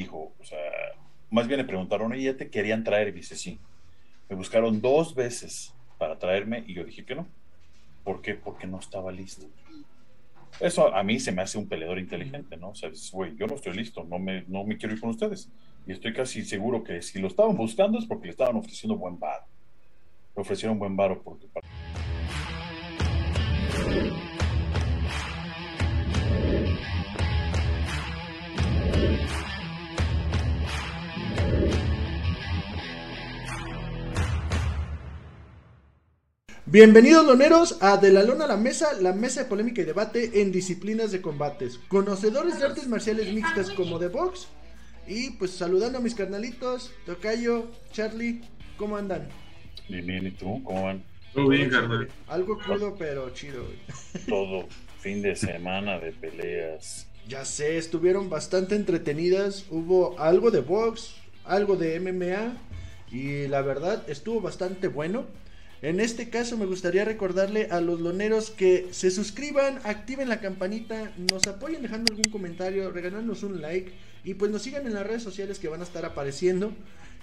dijo, o sea, más bien le preguntaron, ¿y ya te querían traer? Y dice, sí. Me buscaron dos veces para traerme y yo dije que no. ¿Por qué? Porque no estaba listo. Eso a mí se me hace un peleador inteligente, ¿no? O sea, güey, yo no estoy listo, no me, no me quiero ir con ustedes. Y estoy casi seguro que si lo estaban buscando es porque le estaban ofreciendo buen varo. Le ofrecieron buen varo porque... Bienvenidos loneros a De la Lona a la Mesa, la mesa de polémica y debate en disciplinas de combates. Conocedores de artes marciales mixtas como de box. Y pues saludando a mis carnalitos, Tocayo, Charlie, ¿cómo andan? Bien, bien, ¿y tú? ¿Cómo van? Todo bien, carnal. Algo crudo pero chido, Todo fin de semana de peleas. Ya sé, estuvieron bastante entretenidas. Hubo algo de box, algo de MMA. Y la verdad estuvo bastante bueno. En este caso me gustaría recordarle a los loneros que se suscriban, activen la campanita, nos apoyen dejando algún comentario, regalándonos un like y pues nos sigan en las redes sociales que van a estar apareciendo.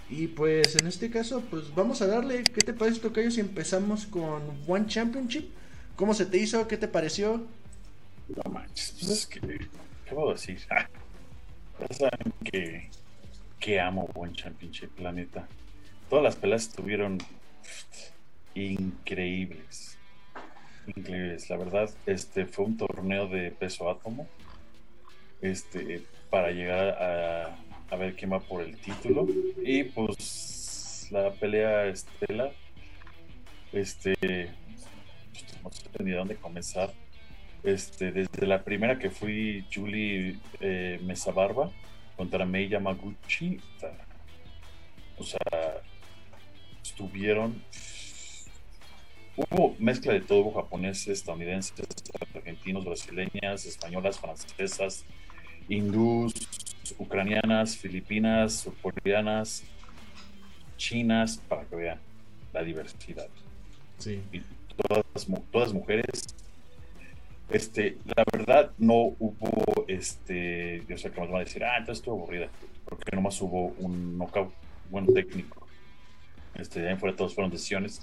Y pues en este caso pues vamos a darle, ¿qué te parece Tocayo si empezamos con One Championship? ¿Cómo se te hizo? ¿Qué te pareció? No manches, pues es que, ¿qué puedo decir? Ah, ya saben que, que amo One Championship, planeta. Todas las peleas estuvieron increíbles. Increíbles. La verdad, este fue un torneo de peso átomo. Este, para llegar a, a ver quién va por el título. Y pues la pelea estela. Este. pues, No sé ni de dónde comenzar. Este, desde la primera que fui Julie eh, Mesa Barba contra Mei Yamaguchi. O sea, estuvieron Hubo mezcla de todo, hubo japoneses, estadounidenses, argentinos, brasileñas, españolas, francesas, hindús, ucranianas, filipinas, surcoreanas, chinas, para que vean la diversidad. Sí. Y todas, todas mujeres. Este, la verdad, no hubo, este, yo sé que nos van a decir, ah, entonces estuvo aburrida, porque nomás hubo un knockout, buen técnico. Este, de ahí fuera todos fueron decisiones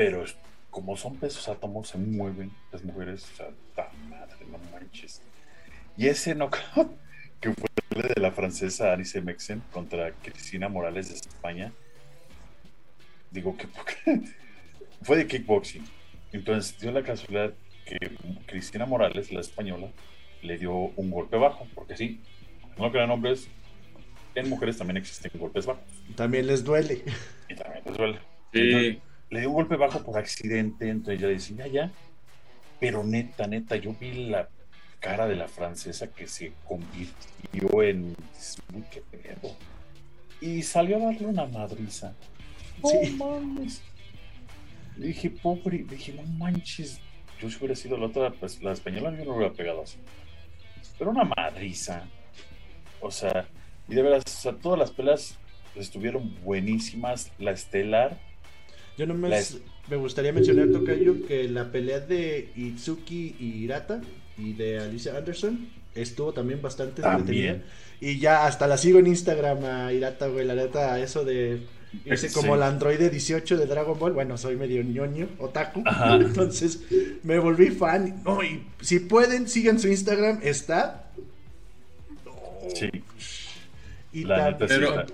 pero como son pesos átomos, se mueven las mujeres, o sea, ta madre, no manches. Y ese knockout, que fue el de la francesa Alice Mexen contra Cristina Morales de España, digo que fue de kickboxing. Entonces dio la casualidad que Cristina Morales, la española, le dio un golpe bajo, porque sí, no crean hombres, en mujeres también existen golpes bajos. También les duele. Y también les duele Sí, le dio un golpe bajo por accidente, entonces yo decía, ya, ya. Pero neta, neta, yo vi la cara de la francesa que se convirtió en. Uy, qué pedo. Y salió a darle una madriza. No Sí. mames. Le dije, pobre, dije, no manches. Yo si hubiera sido la otra, pues la española yo no hubiera pegado así. Pero una madriza. O sea, y de veras, o sea, todas las peleas estuvieron buenísimas. La estelar, Yo nomás La es- me gustaría mencionar, Tocayo, que la pelea de Itsuki y Hirata y de Alicia Anderson estuvo también bastante entretenida. También. Y ya hasta la sigo en Instagram a Hirata, güey, la neta, eso de irse Sí. como el androide 18 de Dragon Ball. Bueno, soy medio ñoño, otaku. Ajá. Entonces me volví fan. No, y si pueden, sigan su Instagram, está. sí. Y La neta, sí. Pero-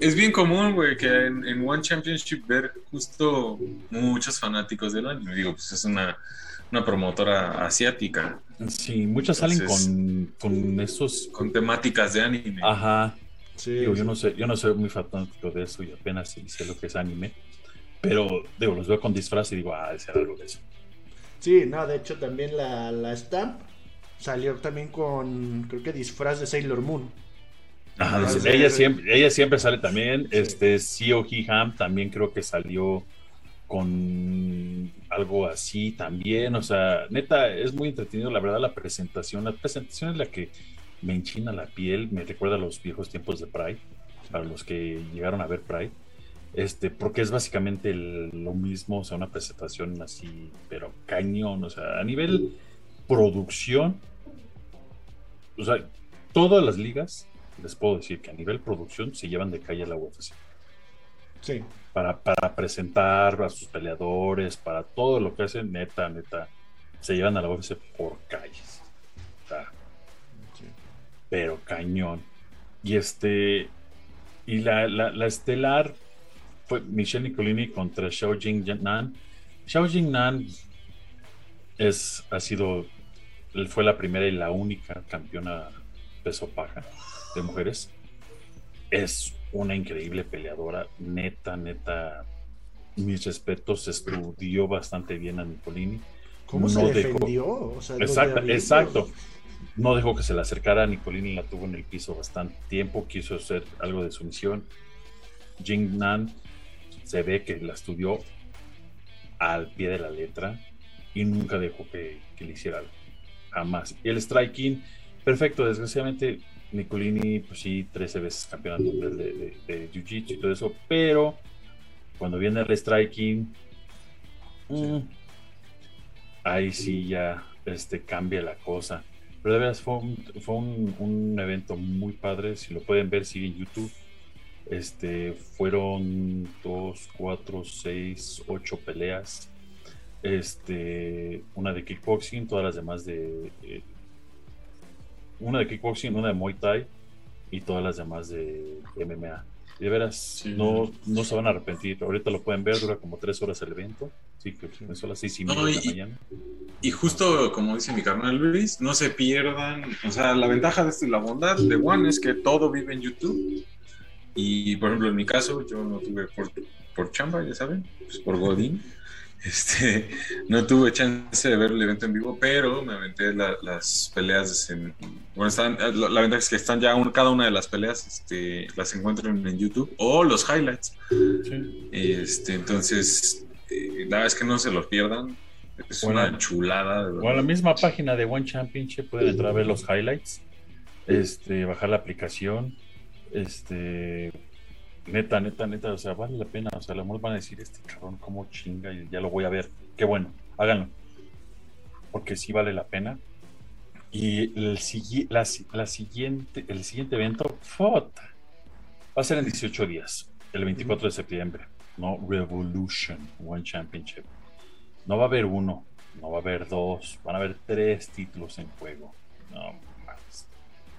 es bien común, güey, que en, en One Championship ver justo muchos fanáticos del anime. Digo, pues es una, una promotora asiática Sí, muchas salen con, con esos. con temáticas de anime. Ajá. Sí, Digo, yo no sé, yo no soy muy fanático de eso y apenas sé lo que es anime. Pero digo, los veo con disfraz y digo, ah, debe ser algo de eso. Sí, no, de hecho también la, la Stamp salió también con, creo que disfraz de Sailor Moon. Ajá, Ah, sí, sí. ella siempre, ella siempre sale también. Este Hee Ham también creo que salió con algo así también. O sea, neta, es muy entretenido, la verdad, la presentación. La presentación es la que me enchina la piel, me recuerda a los viejos tiempos de Pride, para los que llegaron a ver Pride. Este, porque es básicamente el- lo mismo, o sea, una presentación así, pero cañón, o sea, a nivel producción, o sea, todas las ligas les puedo decir que a nivel producción se llevan de calle a la UFC. Sí. Para, para presentar a sus peleadores, para todo lo que hacen, neta, neta, se llevan a la UFC por calles. O sea, pero cañón. Y este, y la, la, la estelar fue Michelle Nicolini contra Xiao Jing Nan. Xiao Jing Nan es, ha sido, fue la primera y la única campeona peso paja de mujeres. Es una increíble peleadora, neta, neta. Mis respetos, estudió bastante bien a Nicolini. ¿Cómo se No dejó- defendió? O sea, los Exacto. No dejó que se le acercara. Nicolini la tuvo en el piso bastante tiempo. Quiso hacer algo de sumisión. Jing Nan se ve que la estudió al pie de la letra y nunca dejó que, que le hiciera algo. Jamás. Y el striking, perfecto. Desgraciadamente, Nicolini, pues sí, 13 veces campeona mundial de, de, de Jiu-Jitsu y todo eso. Pero cuando viene el striking, mm, ahí sí ya este, cambia la cosa. Pero de veras fue, un, fue un, un evento muy padre. Si lo pueden ver, sigue en YouTube. Este, fueron dos, cuatro, seis, ocho peleas. Este, una de kickboxing, todas las demás de. eh, una de kickboxing, una de Muay Thai y todas las demás de MMA. Y de veras, Sí. no, no se van a arrepentir. Ahorita lo pueden ver, dura como tres horas el evento. Sí, que empezó a las seis y media No, de la mañana. Y justo como dice mi carnal Luis, no se pierdan. O sea, la ventaja de esto y la bondad de One es que todo vive en YouTube. Y por ejemplo, en mi caso, yo no tuve por, por chamba, ya saben, pues por Godín. Este, no tuve chance de ver el evento en vivo, pero me aventé la- las peleas. En, bueno, están, la, la ventaja es que están ya un- cada una de las peleas, este, las encuentran en YouTube o los highlights. Sí. Este, entonces, eh, la verdad es que no se los pierdan. Es Bueno. una chulada. de O a la misma página de One Championship pueden entrar a ver los highlights, este, bajar la aplicación, este, neta, neta, neta, o sea, vale la pena, o sea, lo mejor van a decir, este cabrón, cómo chinga, y ya lo voy a ver, qué bueno, háganlo, porque sí vale la pena. Y el, la, la siguiente, el siguiente evento, ¡fota! va a ser en 18 días, el 24 de septiembre, ¿no? Revolution One Championship. No va a haber uno, no va a haber dos, van a haber tres títulos en juego. No.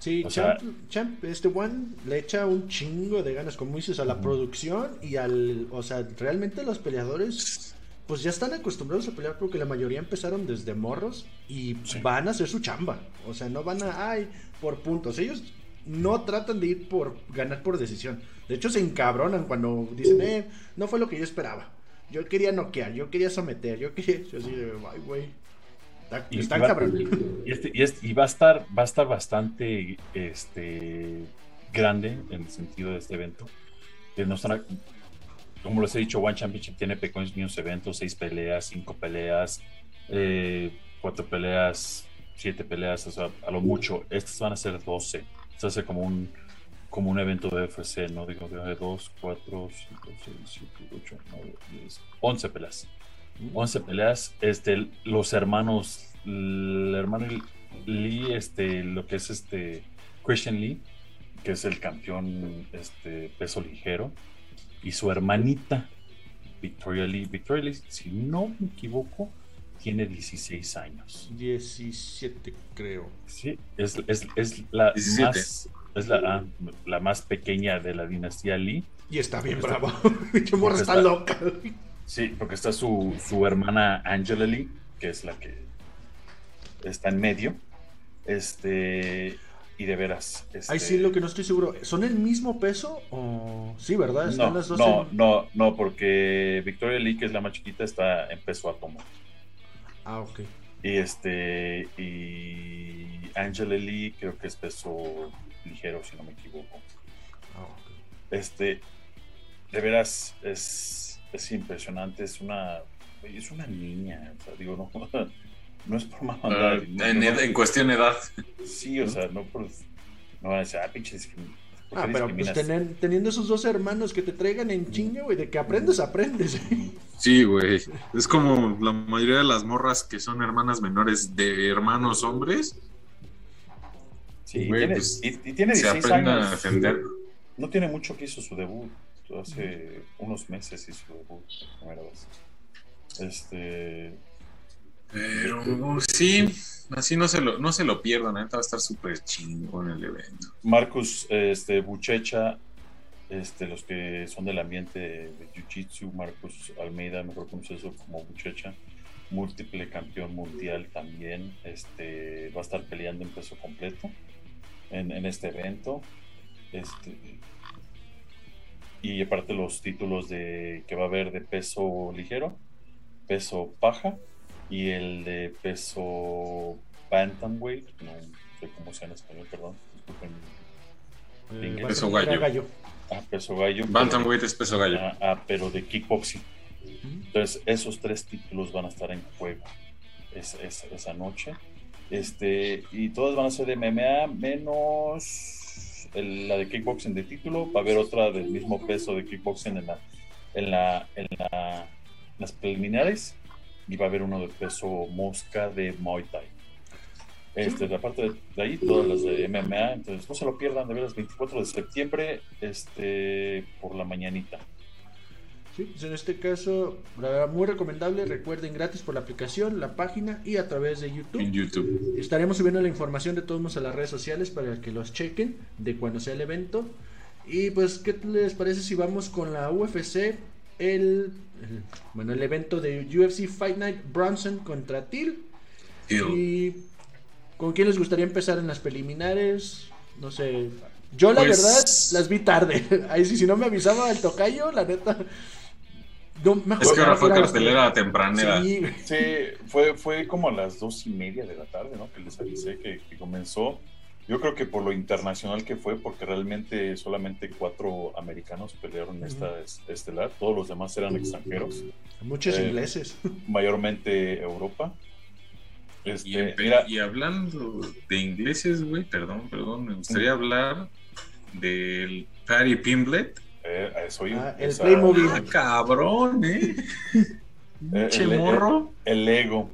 Sí, sea- Champ, Champ, este One le echa un chingo de ganas, como dices, a la producción y al. O sea, realmente los peleadores, pues ya están acostumbrados a pelear porque la mayoría empezaron desde morros y Sí. van a hacer su chamba. O sea, no van a. Ay, por puntos. Ellos no tratan de ir por ganar por decisión. De hecho, se encabronan cuando dicen, eh, no fue lo que yo esperaba. Yo quería noquear, yo quería someter, yo quería. Yo así de, ay, güey. Y- cabrón. Y, este- y este- y va a estar, va a estar bastante este, grande en el sentido de este evento. Que no como les he dicho, One Championship tiene pequeños eventos, seis peleas, cinco peleas, eh, cuatro peleas, siete peleas, o sea, a lo mucho. Estas van a ser 12. Esto va a ser como un, como un evento de UFC, ¿no? Digo, de 2, 4, 5, 6, 7, 8, 9, 10, 11 peleas. 11 peleas, este, los hermanos, el hermano Lee, este, lo que es este, Christian Lee, que es el campeón, este, peso ligero, y su hermanita, Victoria Lee. Victoria Lee, si no me equivoco, tiene 16 años. 17, creo. Sí, es, es, es la 17. más, es la, ah, la más pequeña de la dinastía Lee. Y está bien. Pinche morra está- loca. Sí, porque está su, su hermana Angela Lee, que es la que está en medio. Este, y de veras. Este, Ay, sí, lo que no estoy seguro. ¿Son el mismo peso o...? Sí, ¿verdad? Están No, las dos no, en- no, no, porque Victoria Lee, que es la más chiquita, está en peso átomo. Ah, ok. Y este, y Angela Lee creo que es peso ligero, si no me equivoco. Ah, ok. Este, de veras, es, es impresionante, es una, es una niña, o sea, digo, no, no es por mala Ah, no- en, no- ed- en cuestión de edad. Sí, o sea, no por, no van a decir, ah, pinche discrimin- ¿por qué Ah, pero pues tener- teniendo esos dos hermanos que te traigan en chinga, güey, de que aprendes, aprendes. Sí, güey. Es como la mayoría de las morras que son hermanas menores de hermanos hombres. Sí, Güey, tiene, pues, y, y tiene se 16 aprende a años. defender. No tiene mucho que hizo su debut. Hace unos meses hizo su debut primera vez. Este. Pero sí, así no se lo, no se lo pierdan, neta va a estar súper chingón el evento. Marcus este, Buchecha, este, los que son del ambiente de Jiu-Jitsu, Marcus Almeida, mejor conocido como Buchecha, múltiple campeón mundial también, este, va a estar peleando en peso completo en, en este evento. Este, y aparte los títulos de que va a haber de peso ligero, peso paja y el de peso bantamweight, no sé cómo sea en español, perdón, disculpen. Eh, Peso gallo. gallo. Ah, peso gallo. pero- Bantamweight es peso gallo. Ah, ah, pero de kickboxing. Entonces, esos tres títulos van a estar en juego es- es- esa noche. Este, y todas van a ser de MMA, menos el- la de kickboxing de título. Va a haber otra del mismo peso de kickboxing en, la, en, la, en la- las preliminares. Y va a haber uno de peso mosca de Muay Thai. Este, la parte de, de ahí, todas las de MMA. Entonces, no se lo pierdan de veras, 24 de septiembre, este, por la mañanita. Sí, pues en este caso, la verdad, muy recomendable. Recuerden, gratis por la aplicación, la página y a través de En YouTube. YouTube. Estaremos subiendo la información de todos modos a las redes sociales para que los chequen de cuando sea el evento. Y pues, ¿qué les parece si vamos con la UFC? El, el- bueno, el evento de UFC Fight Night Bronson contra Till. ¿Y con quién les gustaría empezar en las preliminares? No sé. Yo la Pues- verdad las vi tarde. Ahí sí, si no me avisaba el tocayo, la neta. Me Es que ahora fue cartelera tempranera. Sí, Sí, fue, fue como a las dos y media de la tarde, ¿no? Que les avisé que, que comenzó. Yo creo que por lo internacional que fue, porque realmente solamente cuatro americanos pelearon Ujú. esta es- estelar, todos los demás eran extranjeros, muchos Eh, ingleses. mayormente Europa. Este, Y, en- mira, y hablando de ingleses, güey, perdón, perdón, me gustaría hablar del Patty Pimblet. Eh, eso. Ah, el Esa- Playmobil. Ah, cabrón, eh. Eh, el- el- morro. el ego.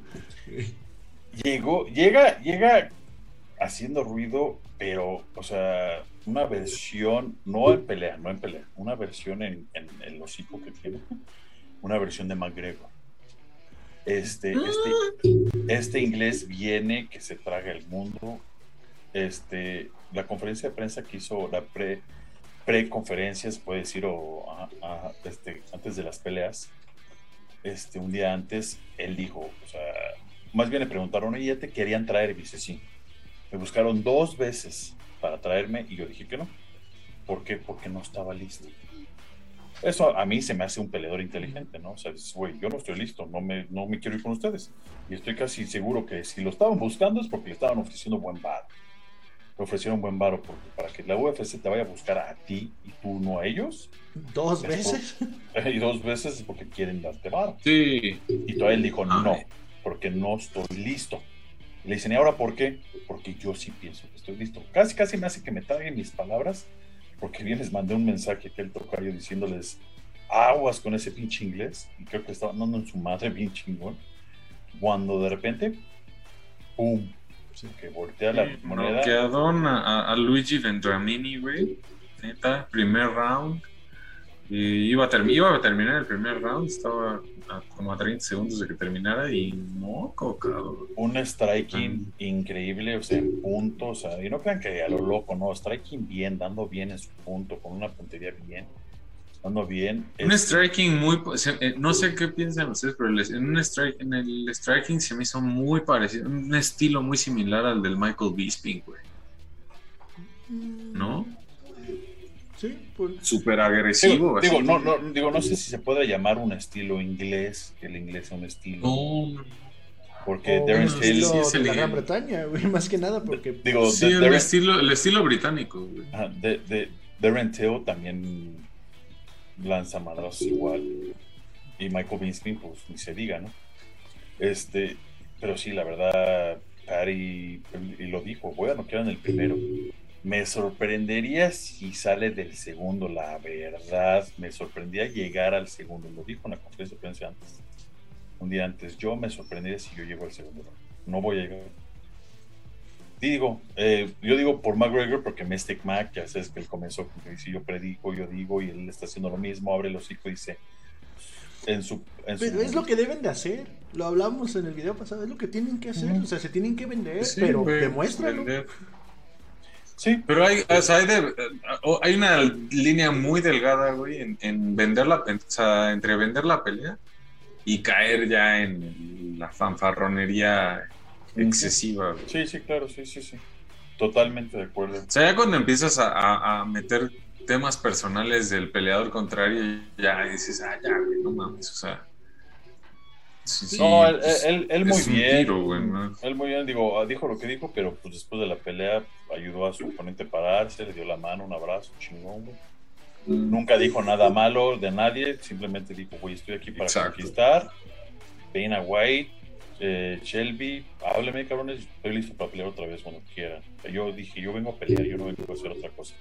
Llegó, llega, llega haciendo ruido, pero, o sea, una versión, no en pelea, no en pelea, una versión en, en el hocico que tiene, una versión de McGregor. Este, este, este inglés viene que se traga el mundo. Este, la conferencia de prensa que hizo, la pre, pre-conferencia, se puede decir, o ajá, ajá, este, antes de las peleas, este, un día antes, él dijo, o sea, más bien le preguntaron, oye, ¿ya te querían traer? Y dice, sí. Me buscaron dos veces para traerme y yo dije que no. ¿Por qué? Porque no estaba listo. Eso a mí se me hace un peleador inteligente, ¿no? O sea, dices, güey, yo no estoy listo, no me, no me quiero ir con ustedes. Y estoy casi seguro que si lo estaban buscando es porque le estaban ofreciendo buen varo. Le ofrecieron buen varo porque para que la UFC te vaya a buscar a ti y tú no a ellos. Dos Es veces. Y dos veces es porque quieren darte varo. Sí. Y todavía él dijo, Ay. no, porque no estoy listo. Y le dicen, ¿y ahora por qué? Porque yo sí pienso que estoy listo. Casi, casi me hace que me traguen mis palabras, porque bien les mandé un mensaje que el tocayo diciéndoles, aguas con ese pinche inglés. Y creo que estaba andando en su madre bien chingón. Cuando de repente, ¡pum! Que voltea la moneda. Noqueadón a, a- Luigi Vendramini, güey. Neta, primer round. Y iba a, iba a terminar el primer round, estaba a como a 30 segundos de que terminara y no, cabrón. Un striking increíble, o sea, en punto, o sea, y no crean que a lo loco, no, striking bien, dando bien en su punto, con una puntería bien, bien. Un Es- striking muy. eh, No sé qué piensan ustedes, pero en, un strike, en el striking se me hizo muy parecido, un estilo muy similar al del Michael Bisping, güey. ¿No? Sí, pues. Súper agresivo. Digo, no, no, digo, no sé si se puede llamar un estilo inglés, que el inglés sea un estilo. No, Porque o Darren Till, estilo sí es de el- la Gran Bretaña, güey, más que nada, porque digo, sí, de- el Darren- estilo, el estilo británico, güey. ajá, de- de- Darren Till también lanza madrazos igual. Y Michael Bisping, pues ni se diga, ¿no? Este, pero sí, la verdad, Patty, y lo dijo, a noquear en el primero. Me sorprendería si sale del segundo, la verdad. Me sorprendería llegar al segundo. Lo dijo en la conferencia de prensa antes. Un día antes. Yo me sorprendería si yo llego al segundo. No voy a llegar. Digo, eh, yo digo por McGregor porque Mystic Mac, ya sabes que él comenzó, si yo predico, yo digo, y él está haciendo lo mismo, abre los hocico y dice, en su, en su Pero es lo que deben de hacer. Lo hablamos en el video pasado. Es lo que tienen que hacer. O sea, se tienen que vender. Sí, pero güey, demuéstralo. vender. Sí, Pero hay, o sea, hay, de- hay una línea muy delgada, güey, en, en vender la, en- o sea, entre vender la pelea y caer ya en la fanfarronería excesiva, sí, sí, claro, sí, sí, sí. Totalmente de acuerdo. O sea, ya cuando empiezas a, a- a meter temas personales del peleador contrario, ya dices, ah, ya, güey, no mames, o sea. Sí, sí, no, él, pues, él, él muy bien. tiro, güey, ¿no? Él muy bien, digo, ah, dijo lo que dijo, pero pues después de la pelea ayudó a su oponente a pararse, le dio la mano, un abrazo, chingón, güey. Nunca dijo nada malo de nadie, simplemente dijo, güey, estoy aquí para Exacto. conquistar. Dana White, eh, Shelby, hábleme, cabrones, estoy listo para pelear otra vez cuando quieran. Yo dije, yo vengo a pelear, yo no vengo a hacer otra cosa.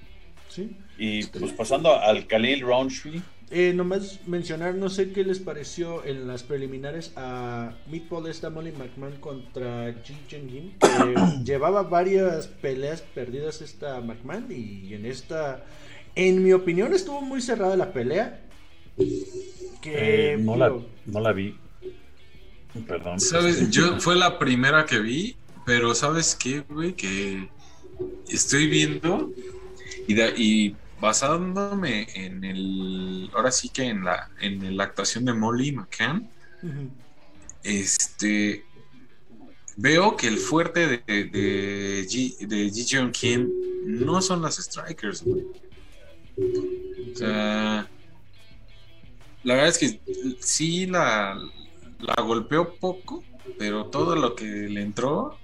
Sí. Y pues pasando al Khalil Roundtree, Eh, nomás mencionar, no sé qué les pareció en las preliminares a Meatball esta Molly McMahon contra Ji Jin llevaba varias peleas perdidas esta McMahon y en esta, en mi opinión, estuvo muy cerrada la pelea. Que eh, no, la, no la vi. Perdón. ¿Sabes? Yo fue la primera que vi, pero ¿sabes qué, güey? Que estoy viendo y, basándome en el. Ahora sí que en la, en la actuación de Molly McCann, este. Veo que el fuerte de, de, Ji- de Ji Jeon Kim no son las strikers, güey. O sea, la verdad es que sí la, la golpeó poco, pero todo lo que le entró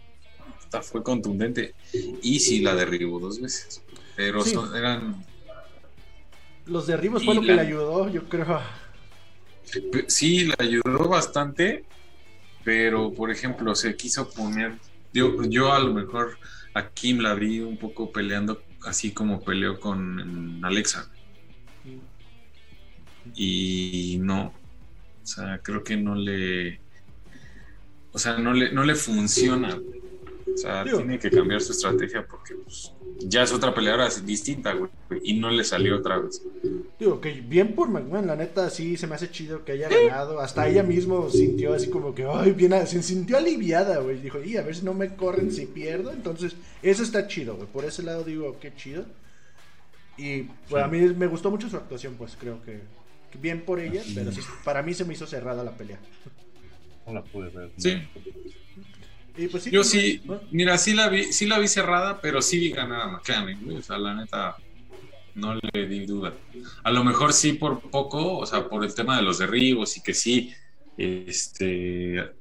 hasta fue contundente. Y sí la derribó dos veces. Pero Sí. son- eran. los derribos fue lo que le ayudó, yo creo. Sí, la ayudó bastante, pero por ejemplo, se quiso poner. Yo, yo a lo mejor a Kim la vi un poco peleando así como peleó con Alexa. y no, sea, creo que no le, o sea, no le, no le funciona, güey. o sea, Digo. tiene que cambiar su estrategia porque pues, ya es otra peleadora distinta, güey, y no le salió otra vez. Digo, que bien por McMahon, la neta, sí se me hace chido que haya ganado. Hasta ella mismo sintió así como que, ay, bien, se sintió aliviada, güey. Dijo, y a ver si no me corren si pierdo. Entonces, eso está chido, güey. Por ese lado digo, qué chido. Y pues, a mí me gustó mucho su actuación, pues creo que bien por ella, pero sí, para mí se me hizo cerrada la pelea. No la pude ver. Sí. Y pues sí, Yo como- sí, ¿no? mira, sí la vi, sí la vi cerrada, pero sí vi ganar a McLaren, güey, o sea, la neta, no le di duda. A lo mejor sí por poco, o sea, por el tema de los derribos y que sí, este,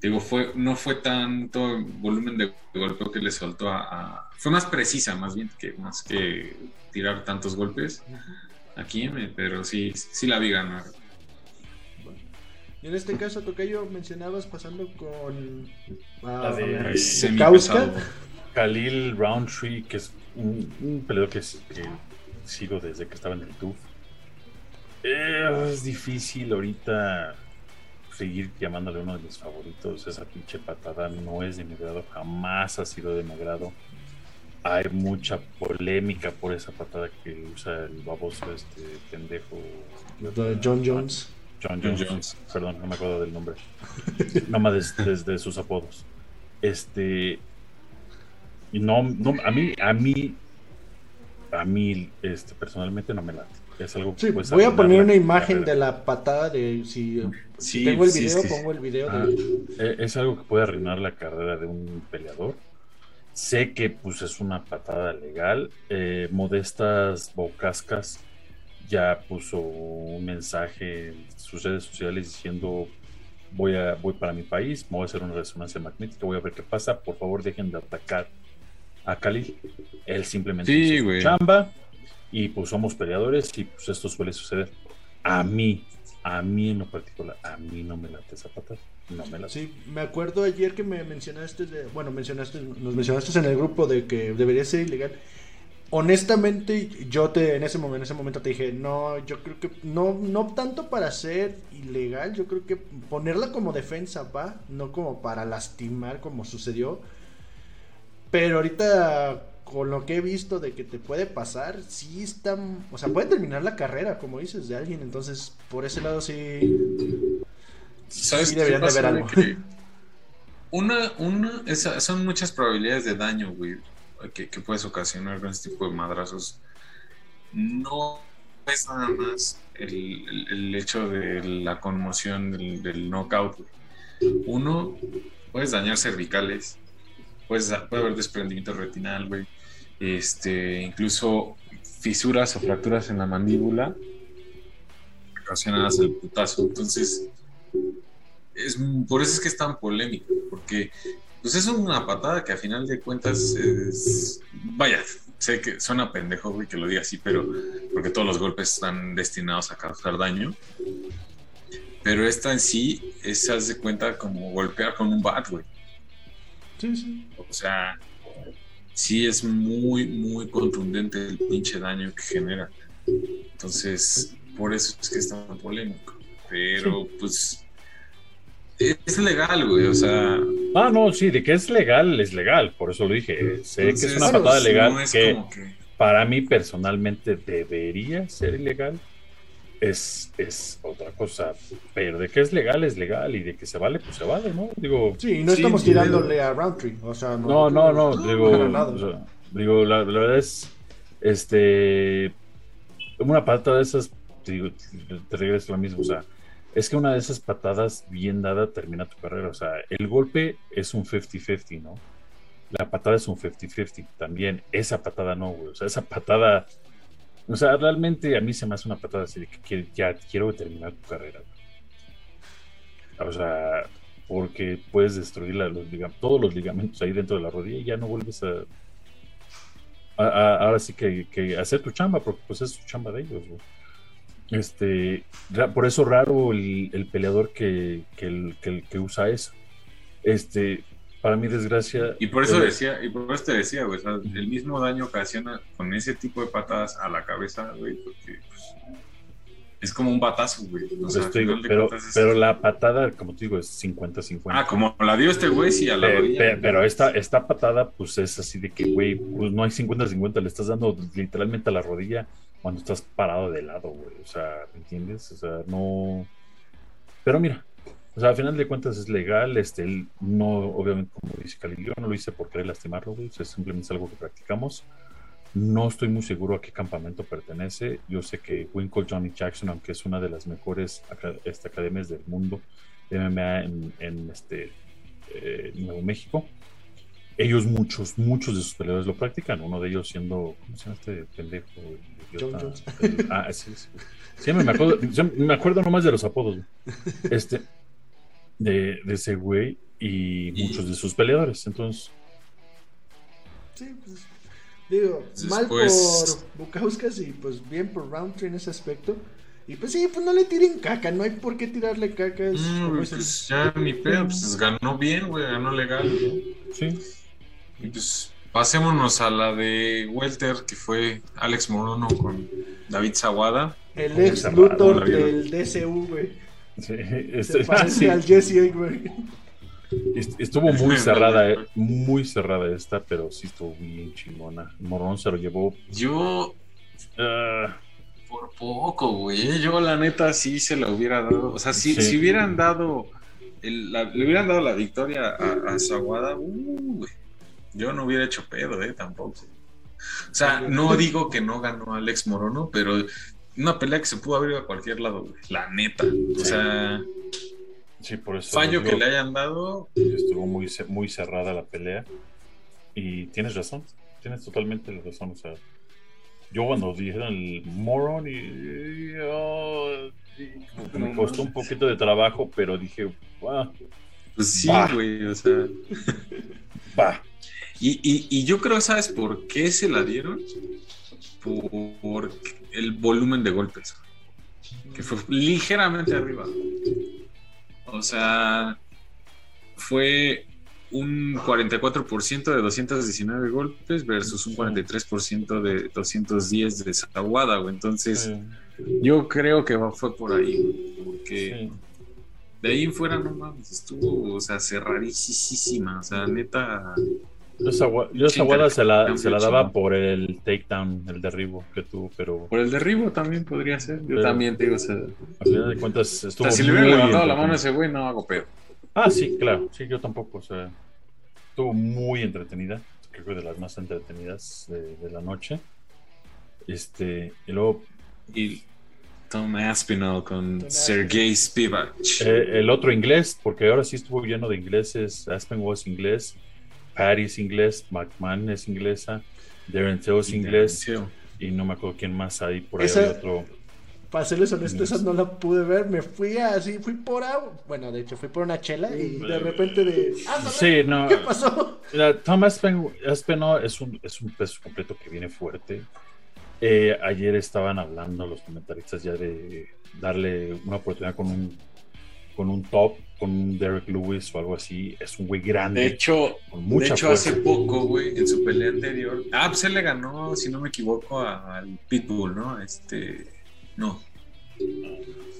digo, fue, no fue tanto el volumen de golpeo que le soltó a, a- fue más precisa más bien que más que tirar tantos golpes aquí, me- pero sí, sí la vi ganar. Y en este caso, Tocayo, mencionabas pasando con... La de- semipesado. Khalil Roundtree, que es un, un peleador que, sigo desde que estaba en el TUF. Eh, es difícil ahorita seguir llamándole uno de mis favoritos. Esa pinche patada no es de mi agrado, jamás ha sido de mi. Hay mucha polémica por esa patada que usa el baboso este pendejo. John Jones. John John Jones, Jones. perdón, no me acuerdo del nombre. Nomás des- desde, sus apodos. Este. y No, no, a mí, a mí, a mí, este, personalmente no me late. Es algo que Sí, puedes voy a poner una imagen de la patada de si Sí, tengo el sí, video, es que- pongo el video Ah, de eh, es algo que puede arruinar la carrera de un peleador. Sé que pues es una patada legal. Eh, Modestas Bocascas ya puso un mensaje en sus redes sociales diciendo voy a voy para mi país, me voy a hacer una resonancia magnética, voy a ver qué pasa. Por favor, dejen de atacar a Khalil. Él simplemente Sí, hizo su güey. chamba y pues somos peleadores y pues esto suele suceder. A mí, a mí en lo particular, a mí no me late esa patada. No me late. Sí, me acuerdo ayer que me mencionaste, bueno, mencionaste, nos mencionaste en el grupo de que debería ser ilegal. Honestamente, yo te en ese momento, en ese momento te dije, no, yo creo que no, no tanto para ser ilegal, yo creo que ponerla como defensa va, no como para lastimar como sucedió. Pero ahorita, con lo que he visto de que te puede pasar, sí está. O sea, puede terminar la carrera, como dices, de alguien. Entonces, por ese lado sí. ¿Sabes Sí qué deberían de ver algo. Una, una, esa- son muchas probabilidades de daño, güey, que, que puedes ocasionar con este tipo de madrazos. No es nada más el, el- el hecho de la conmoción del, del knockout, güey. Uno, puedes dañar cervicales, puedes, puede haber desprendimiento retinal, güey. Este, incluso fisuras o fracturas en la mandíbula ocasionadas al putazo. Entonces, es, por eso es que es tan polémico, porque pues es una patada que a final de cuentas es, vaya, sé que suena pendejo, güey, que lo diga así, pero porque todos los golpes están destinados a causar daño. Pero esta en sí es, haz de cuenta, como golpear con un bat, güey. Sí, sí. O sea, sí es muy, muy contundente el pinche daño que genera. Entonces, por eso es que es tan polémico. Pero, pues, es legal, güey. O sea, Ah, no, sí, de que es legal, es legal, por eso lo dije. Sé que es una patada legal no es que. para mí personalmente debería ser ilegal. Es, es otra cosa, pero de que es legal, es legal, y de que se vale, pues se vale, ¿no? Digo, Sí, no Sí, estamos sí, tirándole a Roundtree. O sea, no, no, no, no, digo, o sea, digo, la, la verdad es, este, una patada de esas, digo, te regreso a lo mismo, o sea, es que una de esas patadas bien dada termina tu carrera, o sea, el golpe es un 50-50, ¿no? La patada es un 50-50 también, esa patada no, güey, o sea, esa patada, o sea, realmente a mí se me hace una patada así de que ya quiero terminar tu carrera, güey. O sea, porque puedes destruir todos los ligamentos ahí dentro de la rodilla y ya no vuelves a, ahora sí que, que hacer tu chamba, porque pues es su chamba de ellos. Este, por eso raro el, el peleador que, que, que usa eso. Este, para mi desgracia. Y por eso eh, decía, y por eso te decía, güey, o sea, el mismo daño ocasiona con ese tipo de patadas a la cabeza, güey, porque pues, es como un batazo, güey. O sea, pues, pero, es- pero la patada, como te digo, es 50-50. Ah, como la dio este güey, sí, a la Pe- rodilla. pe- pero esta, esta patada, pues es así de que, güey, pues no hay 50-50, le estás dando literalmente a la rodilla cuando estás parado de lado, güey. O sea, ¿me entiendes? O sea, no. Pero mira, o sea, al final de cuentas es legal, este, él no, obviamente, como dice Cali, yo no lo hice por querer lastimarlo, güey, o sea, simplemente es algo que practicamos. No estoy muy seguro a qué campamento pertenece. Yo sé que Winkle Johnny Jackson, aunque es una de las mejores aca- este, academias del mundo de MMA en, en, este, eh, Nuevo México, ellos muchos, muchos de sus peleadores lo practican. Uno de ellos siendo, ¿cómo se llama este pendejo? John Jones. Ah, sí, sí. Siempre me acuerdo, me acuerdo nomás de los apodos. Este, de, de ese güey y muchos de sus peleadores. Entonces, Sí, pues. Digo, mal Después- por Bukauskas y pues bien por Roundtree en ese aspecto. Y pues sí, pues no le tiren caca, no hay por qué tirarle caca. es Mm, el- pues ya ni pedo, pues ganó bien, güey, ganó legal. sí. Y pues pasémonos a la de Welter, que fue Alex Morono con David Zawada. El ex Luthor del DCU, güey. Sí, este- parece sí. al Jesse Eichberg. Estuvo muy cerrada, eh, muy cerrada esta, pero sí estuvo bien chingona. Morrón se lo llevó. Yo, ah, por poco, güey. Yo, la neta, sí se la hubiera dado. O sea, si, Sí. si hubieran dado. el- la- le hubieran dado la victoria a, a Zawada, uh, güey. Yo no hubiera hecho pedo, eh, tampoco. O sea, no digo que no ganó Alex Morono, pero una pelea que se pudo haber ido a cualquier lado, güey. La neta. O sea, sí, por eso. fallo que le hayan dado. Estuvo muy, muy cerrada la pelea. Y tienes razón, tienes totalmente la razón. O sea, yo cuando dijeron el moron y, oh, me costó un poquito de trabajo, pero dije, va, Pues sí, güey. O sea. va. Y, y, y yo creo, ¿sabes por qué se la dieron? Por, por el volumen de golpes. Que fue ligeramente arriba. O sea, fue un 44% de 219 golpes versus un 43% de 210 de Zawada. Entonces, Sí, yo creo que va- fue por ahí, porque sí. de ahí en fuera no mames, estuvo, o sea, cerradísima, o sea, neta, Yo esa, yo guada se la, se la daba por el takedown, el derribo que tuvo, pero Por el derribo también podría ser. Yo Pero- también te digo, o sea, o al final de cuentas estuvo sea, si le hubiera levantado la mano a ese güey, no hago pedo. Ah, sí, claro, sí, yo tampoco, o sea, estuvo muy entretenida, creo que de las más entretenidas de, de la noche. Este, y luego Y Tom Aspinall con Tom Sergei Spivak. eh, el otro inglés, porque ahora sí estuvo lleno de ingleses, Aspen was inglés, Patty es inglés, McMahon es inglesa, Darren Till es inglés, y no me acuerdo quién más hay por ahí, Esa- hay otro. Para serles honesto, esa no la pude ver. Me fui así, fui por agua. Bueno, de hecho, fui por una chela y de repente de. Sí, no. ¿Qué pasó? Mira, Tom Aspen, es un, es un peso completo que viene fuerte. Eh, ayer estaban hablando los comentaristas ya de darle una oportunidad con un, con un top, con un Derek Lewis o algo así. Es un güey grande. De hecho, con de hecho fuerza. hace poco, güey, en su pelea anterior. Ah, pues él le ganó, si no me equivoco, al Pitbull, ¿no? Este. No.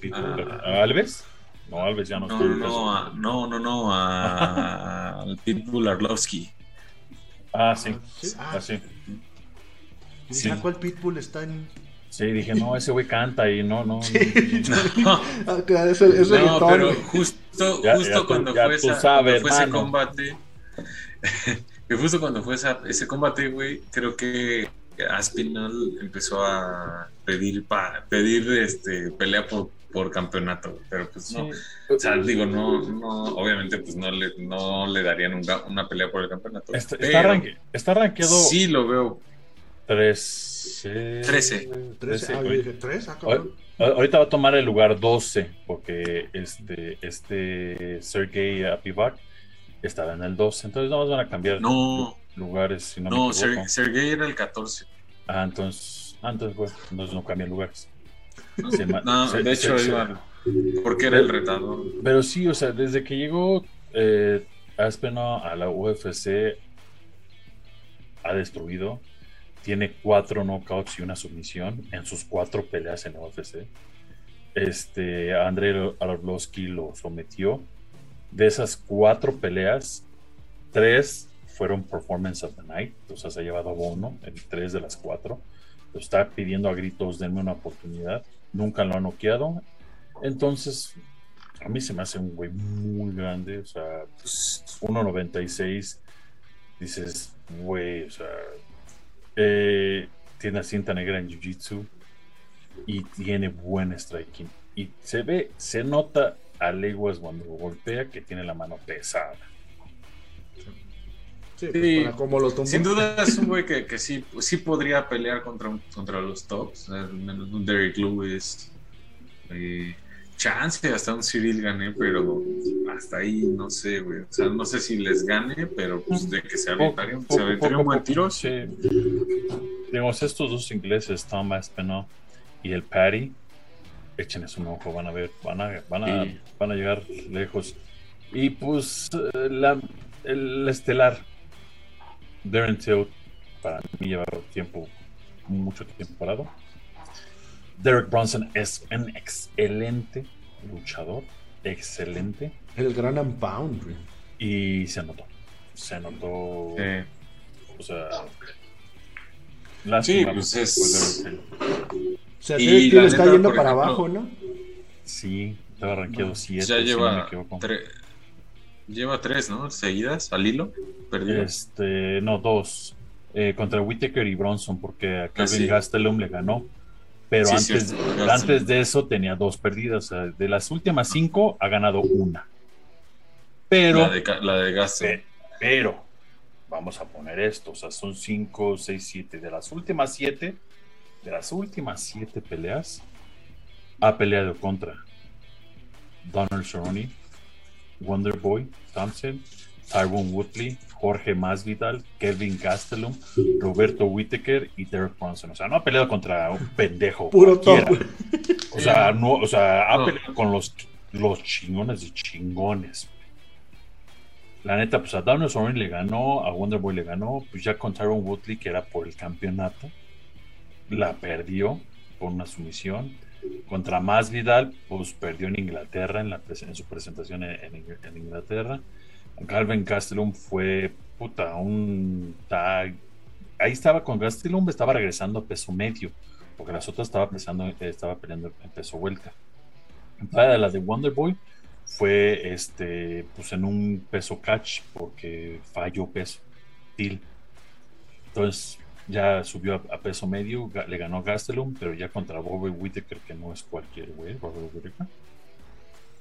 Pitbull. Ah. ¿A Alves? No, Alves ya no, No, está en no, a- no, no, no, a- al Pitbull Arlovsky. Ah, sí. Sí. Ah, sí. Y Sí. ¿A cuál Pitbull está en.? Sí, dije, no, ese güey canta y no, no. No, Acá, es, es no, reggaetón, pero justo, Ya- justo ya cuando ya fue, tú esa- sabes, cuando fue ese combate, que justo cuando fue esa- ese combate, güey, creo que Aspinall empezó a pedir pa, pedir este pelea por, por campeonato, güey, pero pues no. Sí. O sea, digo, no, no, obviamente, pues no le, no le darían un ga- una pelea por el campeonato. Está, está, arranque- está rankeado sí lo veo. 13. 13. Tres, ah, yo güey. dije, ¿tres? Ah, cabrón. A- Ahorita va a tomar el lugar 12 porque este, este Sergey Apivak estaba en el 12. Entonces no van a cambiar No, lugares. Si no, no, me equivoco. Ser- Sergey era el 14. Ah, entonces, ah, entonces, bueno, entonces no cambian lugares. No, Se No, se- de se- hecho, se- iba- porque era el retador. Pero sí, o sea, desde que llegó eh, Aspinall a la UFC, ha destruido. Tiene cuatro knockouts y una sumisión en sus cuatro peleas en la UFC. Este, Andrei Arlovsky lo sometió. De esas cuatro peleas, tres fueron Performance of the Night. O sea, se ha llevado bono en tres de las cuatro. Lo está pidiendo a gritos, denme una oportunidad. Nunca lo ha noqueado. Entonces, a mí se me hace un güey muy grande, o sea, pues, 1.96, dices, güey, o sea, eh, tiene cinta negra en Jiu-Jitsu y tiene buen striking. Y se ve, se nota a leguas cuando golpea que tiene la mano pesada. Sí, pues, Sí. para cómo lo. Sin duda es un güey que, que sí, sí podría pelear contra, contra los tops, al menos un Derek Lewis. eh, chance hasta un Cyril gané, pero hasta ahí no sé, güey. O sea, no sé si les gane, pero pues de que se aventaría, se aventaría un buen tiro. Sí. Digamos, estos dos ingleses, Tom Aspinall y el Patty, échenles un ojo, van a ver, van a, van a, Sí. van a llegar lejos. Y pues la, el estelar, Darren Till, para mí lleva tiempo, mucho tiempo parado. Derek Bronson es un excelente luchador, excelente, El gran Unbound, y se notó, se notó, Eh, o sea, Sí, lástima, pues es- pues, Derek Till. O sea, Y la está neta, yendo para ejemplo, abajo, ¿no? Sí, estaba rankeado 7. ya si no me lleva, equivoco. tre- lleva tres, ¿no? Seguidas al hilo, perdido. Este, no, dos. Eh, contra Whitaker y Bronson, porque a Calvin sí. Gastelum le ganó. Pero Sí, antes, cierto, antes de eso tenía dos perdidas. O sea, de las últimas cinco ha ganado una. Pero, la de, la de Gasto. pe- pero, vamos a poner esto. O sea, son cinco, seis, siete. De las últimas siete, de las últimas siete peleas, ha peleado contra Donald Cerrone, Wonderboy Thompson, Tyrone Woodley, Jorge Masvidal, Kelvin Gastelum, Roberto Whittaker y Derek Bronson. O sea, no ha peleado contra un pendejo. Puro cualquiera. O sea, no, o sea, ha No. peleado con los, los chingones de chingones. La neta, pues a Donald Cerrone le ganó, a Wonderboy le ganó, pues ya con Tyrone Woodley, que era por el campeonato, la perdió por una sumisión. Contra Masvidal, pues perdió en Inglaterra, en, la pres- en su presentación en, en Ing- en Inglaterra. Calvin Gastelum fue puta, un tag. Ahí estaba con Gastelum, estaba regresando a peso medio, porque las otras estaba, pesando, estaba peleando en peso vuelta. Para la de Wonder Boy fue este, pues en un peso catch, porque falló peso, til. Entonces ya subió a, peso medio, le ganó Gastelum, pero ya contra Bobby Whittaker, que no es cualquier güey, Bobby Whittaker.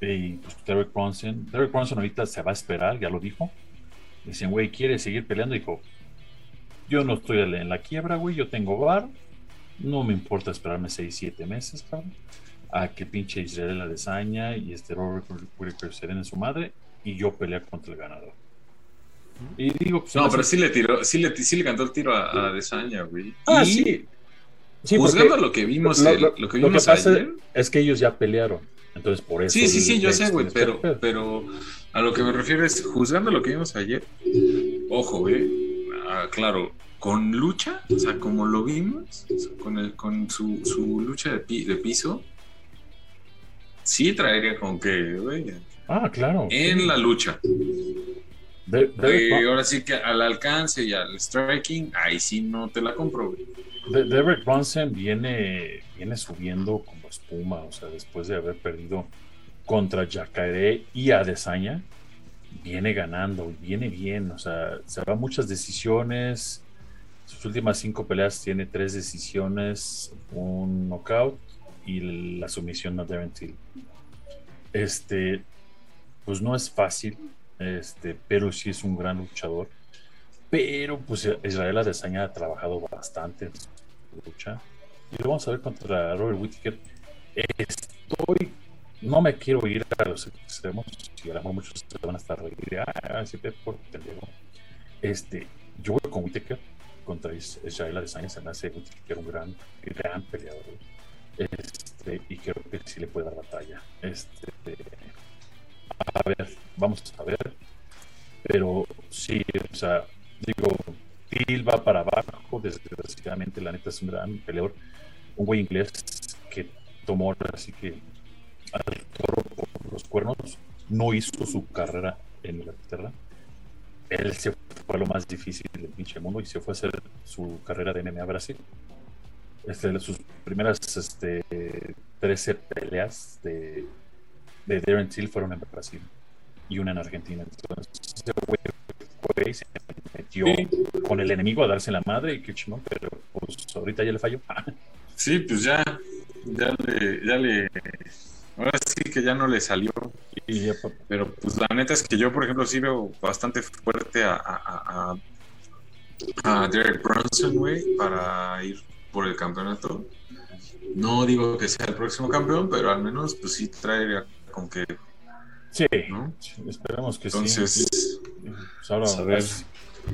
Y pues Derek Bronson, Derek Bronson ahorita se va a esperar, ya lo dijo. Dicen, güey, ¿quiere seguir peleando? Dijo, yo no estoy en la quiebra, güey, yo tengo bar, no me importa esperarme 6, 7 meses, cabrón, a que pinche Israel la desaña y este Robert Whittaker se den en su madre y yo pelear contra el ganador. Y digo, pues, no, pero sí le tiró, sí le, sí le cantó el tiro a, a Desaña, güey. Ah, sí. Sí. Juzgando lo que vimos, lo, que, vimos pasa es que ellos ya pelearon. Entonces, por eso. Sí, sí, sí, yo sé, güey, pero, pero a lo que me refiero es, juzgando lo que vimos ayer, ojo, güey, ah, claro, con lucha, o sea, como lo vimos, con, el, con su, su lucha de, de piso, sí traería con que, güey. Ah, claro. En la lucha. Ahora sí que al alcance y al striking, ahí sí no te la compro, güey. Derek Bronson viene, viene subiendo como espuma, o sea, después de haber perdido contra Jacare y Adesanya, viene ganando, viene bien, o sea, se va muchas decisiones. Sus últimas cinco peleas tiene tres decisiones, un knockout y la sumisión de Darren Este, pues no es fácil, este, pero sí es un gran luchador. Pero pues Israel Adesanya ha trabajado bastante en su lucha. Y lo vamos a ver contra Robert Whittaker. Estoy. No me quiero ir a los extremos. Si a lo mejor muchos se van a estar reír. Ah, siempre por pendejo. Este, yo voy con Whittaker contra Israel Adesanya. Se me hace Whittaker un gran, gran peleador. Este, y creo que sí le puede dar batalla. Este, a ver, vamos a ver. Pero sí, o sea, digo, Till va para abajo, desgraciadamente, la neta es un gran peleador, un güey inglés que tomó así que al toro por los cuernos, no hizo su carrera en Inglaterra. Él se fue a lo más difícil del pinche mundo y se fue a hacer su carrera de MMA Brasil. Este, sus primeras este, 13 peleas de, de Darren Till fueron en Brasil y una en Argentina. Entonces, ese güey se metió con el enemigo a darse la madre y qué chingón, pero pues ahorita ya le falló. sí, pues ya, ya le, ya le, ahora sí que ya no le salió. pero pues la neta es que yo, por ejemplo, sí veo bastante fuerte a, a, a, a Derek Brunson, güey, para ir por el campeonato. No digo que sea el próximo campeón, pero al menos pues sí traería con que Sí, esperemos que Entonces, sí. Pues ahora, a, ver.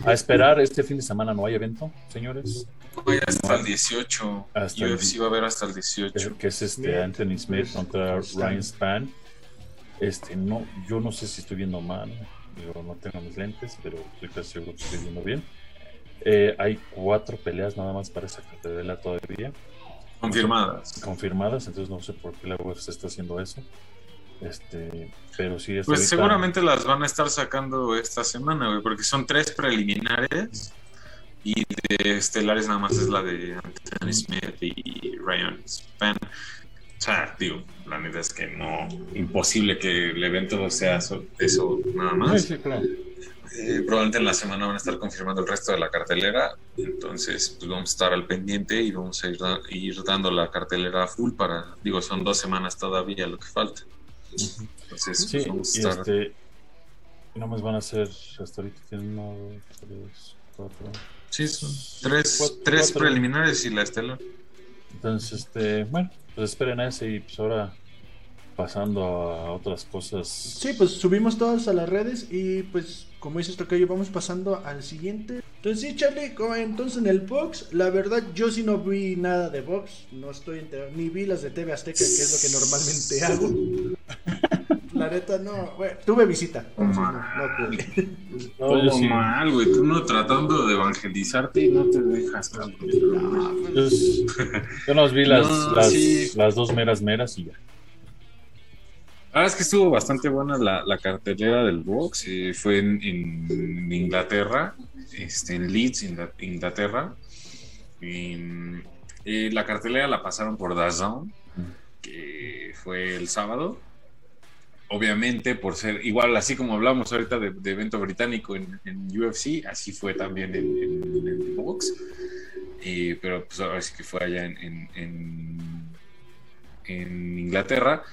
a esperar, este fin de semana no hay evento, señores. Voy hasta el 18. Hasta UFC va a haber hasta el 18. Que es este Anthony Smith contra Ryan Span. Este, no, yo no sé si estoy viendo mal, yo no tengo mis lentes, pero estoy casi seguro que estoy viendo bien. Eh, hay cuatro peleas nada más para esa cartelera todavía. Confirmadas. Confirmadas, entonces no sé por qué la UFC está haciendo eso. Este, pero sí, pues seguramente las van a estar sacando esta semana, porque son tres preliminares y de estelares nada más es la de Anthony Smith y Ryan Span. O sea, digo, la neta es que no, imposible que el evento sea eso, nada más. Eh, probablemente en la semana van a estar confirmando el resto de la cartelera, entonces pues vamos a estar al pendiente y vamos a ir, ir dando la cartelera full para, digo, son dos semanas todavía lo que falta. Entonces, sí, pues, y este, no más van a ser, hasta ahorita tienen uno, tres, cuatro. Sí, son tres, tres preliminares y la estelar. Entonces, este, bueno, pues esperen a ese y pues ahora pasando a otras cosas. Sí, pues subimos todas a las redes y pues como dices Tocayo, vamos pasando al siguiente. Entonces sí, Charlie, entonces en el box, la verdad yo sí no vi nada de box, no estoy enterado, ni vi las de TV Azteca, que es lo que normalmente hago. La neta no, bueno, tuve visita, no, no sí. mal, güey, tú no tratando de evangelizarte y no te dejas, cabrón. No, pues, yo nos vi las, las, las dos meras meras y ya. Verdad es que estuvo bastante buena la, la cartelera del box. eh, fue en, Inglaterra, este, en Leeds, Ingla- Inglaterra. Eh, la cartelera la pasaron por DAZN, que fue el sábado. Obviamente, por ser igual, así como hablamos ahorita de, evento británico en, UFC, así fue también en, el box. Eh, pero pues ahora sí que fue allá en Inglaterra.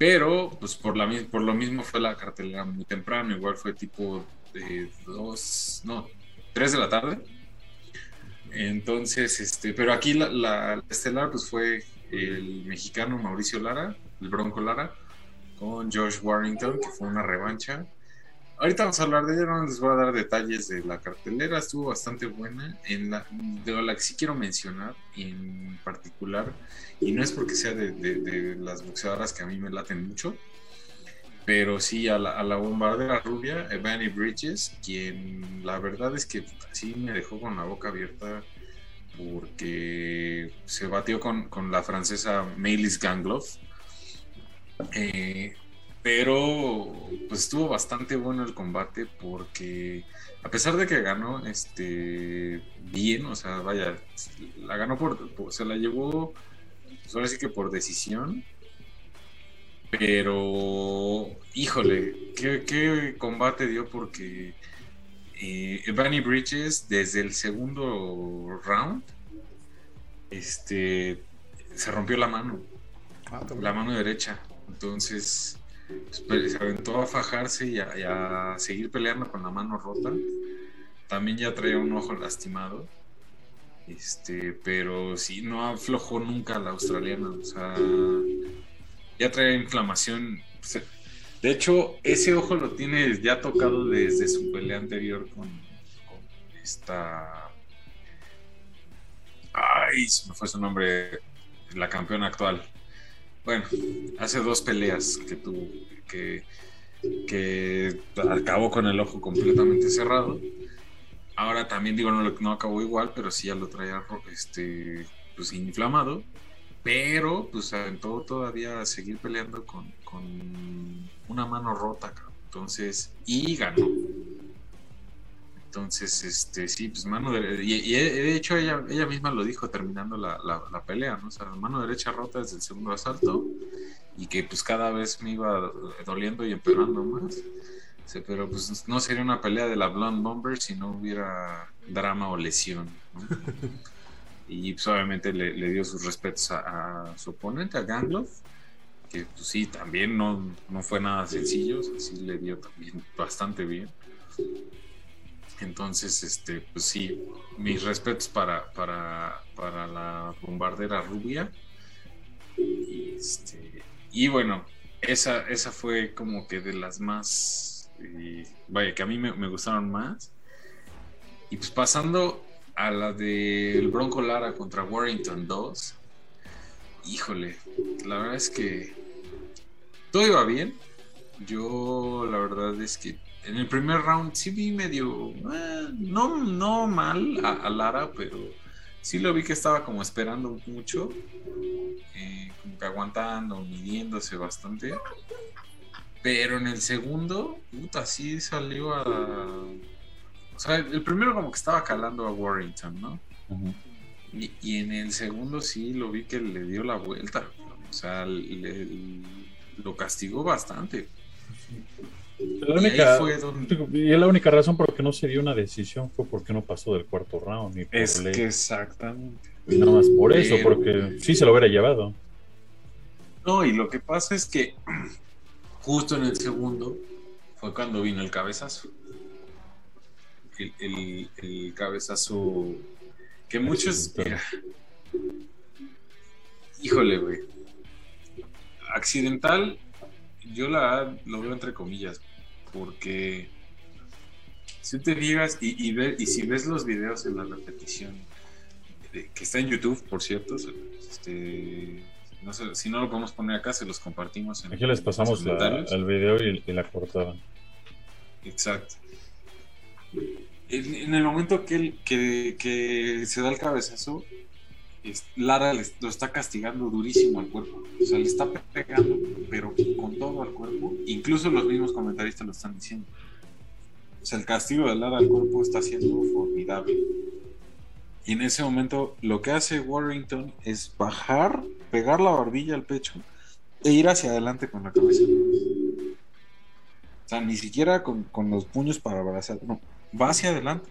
Pero, pues por, la, por lo mismo fue la cartelera muy temprano, igual fue tipo de dos, no, tres de la tarde. Entonces, este, pero aquí la- la estelar pues fue el mexicano Mauricio Lara, el Bronco Lara, con Josh Warrington, que fue una revancha. Ahorita vamos a hablar de ella, no les voy a dar detalles de la cartelera, estuvo bastante buena. En la, de la que sí quiero mencionar en particular, y no es porque sea de, de- las boxeadoras que a mí me laten mucho, pero sí a la, a la bombardera rubia, Evany Bridges, quien la verdad es que sí me dejó con la boca abierta porque se batió con, con la francesa Maylis Gangloff. Eh, pero pues estuvo bastante bueno el combate porque a pesar de que ganó este bien, o sea, vaya, la ganó por- se la llevó pues ahora sí que por decisión. Pero, híjole, qué, qué combate dio porque eh, Evany Bridges desde el segundo round este, se rompió la mano Ah, la mano derecha. Entonces pues, pe- se aventó a fajarse y a, y a seguir peleando con la mano rota. También ya traía un ojo lastimado. Este, pero sí, no aflojó nunca la australiana. O sea, ya traía inflamación. De hecho, ese ojo lo tiene ya tocado desde su pelea anterior con, con esta. Ay, se me fue su nombre. La campeona actual. Bueno, hace dos peleas que tuvo, que, que acabó con el ojo completamente cerrado. Ahora también digo, no, no acabó igual, pero sí ya lo traía este, pues, inflamado. Pero pues aventó todavía a seguir peleando con, con una mano rota. Entonces, y ganó. Entonces, este, sí, pues mano derecha. Y, de hecho ella, ella misma lo dijo terminando la, la- pelea, ¿no? Sea, mano derecha rota desde el segundo asalto. Y que pues cada vez me iba doliendo y empeorando más. Sí, pero pues no sería una pelea de la Blonde Bomber si no hubiera drama o lesión. ¿no? y pues obviamente le, le dio sus respetos a, a su oponente, a Gangloff, que pues sí, también no, no fue nada sencillo, sí le dio también bastante bien. Entonces, este, pues sí, mis respetos para, para, para la bombardera rubia. Y, este, y bueno, esa, esa fue como que de las más, eh, vaya, que a mí me, gustaron más. Y pues pasando a la del Bronco Lara contra Warrington 2, híjole, la verdad es que todo iba bien. Yo la verdad es que en el primer round sí vi medio, eh, no, no mal a, a Lara, pero sí lo vi que estaba como esperando mucho, eh, como que aguantando, midiéndose bastante. Pero en el segundo, puta, sí salió a... O sea, el primero como que estaba calando a Warrington, ¿no? Y, y en el segundo sí lo vi que le dio la vuelta. O sea, le- lo castigó bastante. La Y única, y la única razón por que no se dio una decisión fue porque no pasó del cuarto round. Por Es ley. que exactamente. Y nada más por eso, porque sí se lo hubiera llevado. No, y lo que pasa es que justo en el segundo fue cuando vino el cabezazo. El, el- el cabezazo que muchos... mira, híjole, güey. Accidental, yo la lo veo entre comillas, porque si te digas y, y, ve- y si ves los videos en la repetición, eh, que está en YouTube, por cierto, este, no sé, si no lo podemos poner acá, se los compartimos. En, Aquí les pasamos la- el video y, y la cortada. Exacto. En, en el momento que, él- que, que se da el cabezazo, Lara lo está castigando durísimo al cuerpo. O sea, le está pegando, pero con todo al cuerpo. Incluso los mismos comentaristas lo están diciendo. O sea, el castigo de Lara al cuerpo está siendo formidable. Y en ese momento lo que hace Warrington es bajar, pegar la barbilla al pecho e ir hacia adelante con la cabeza. O sea, ni siquiera con, con los puños para abrazar, no, va hacia adelante.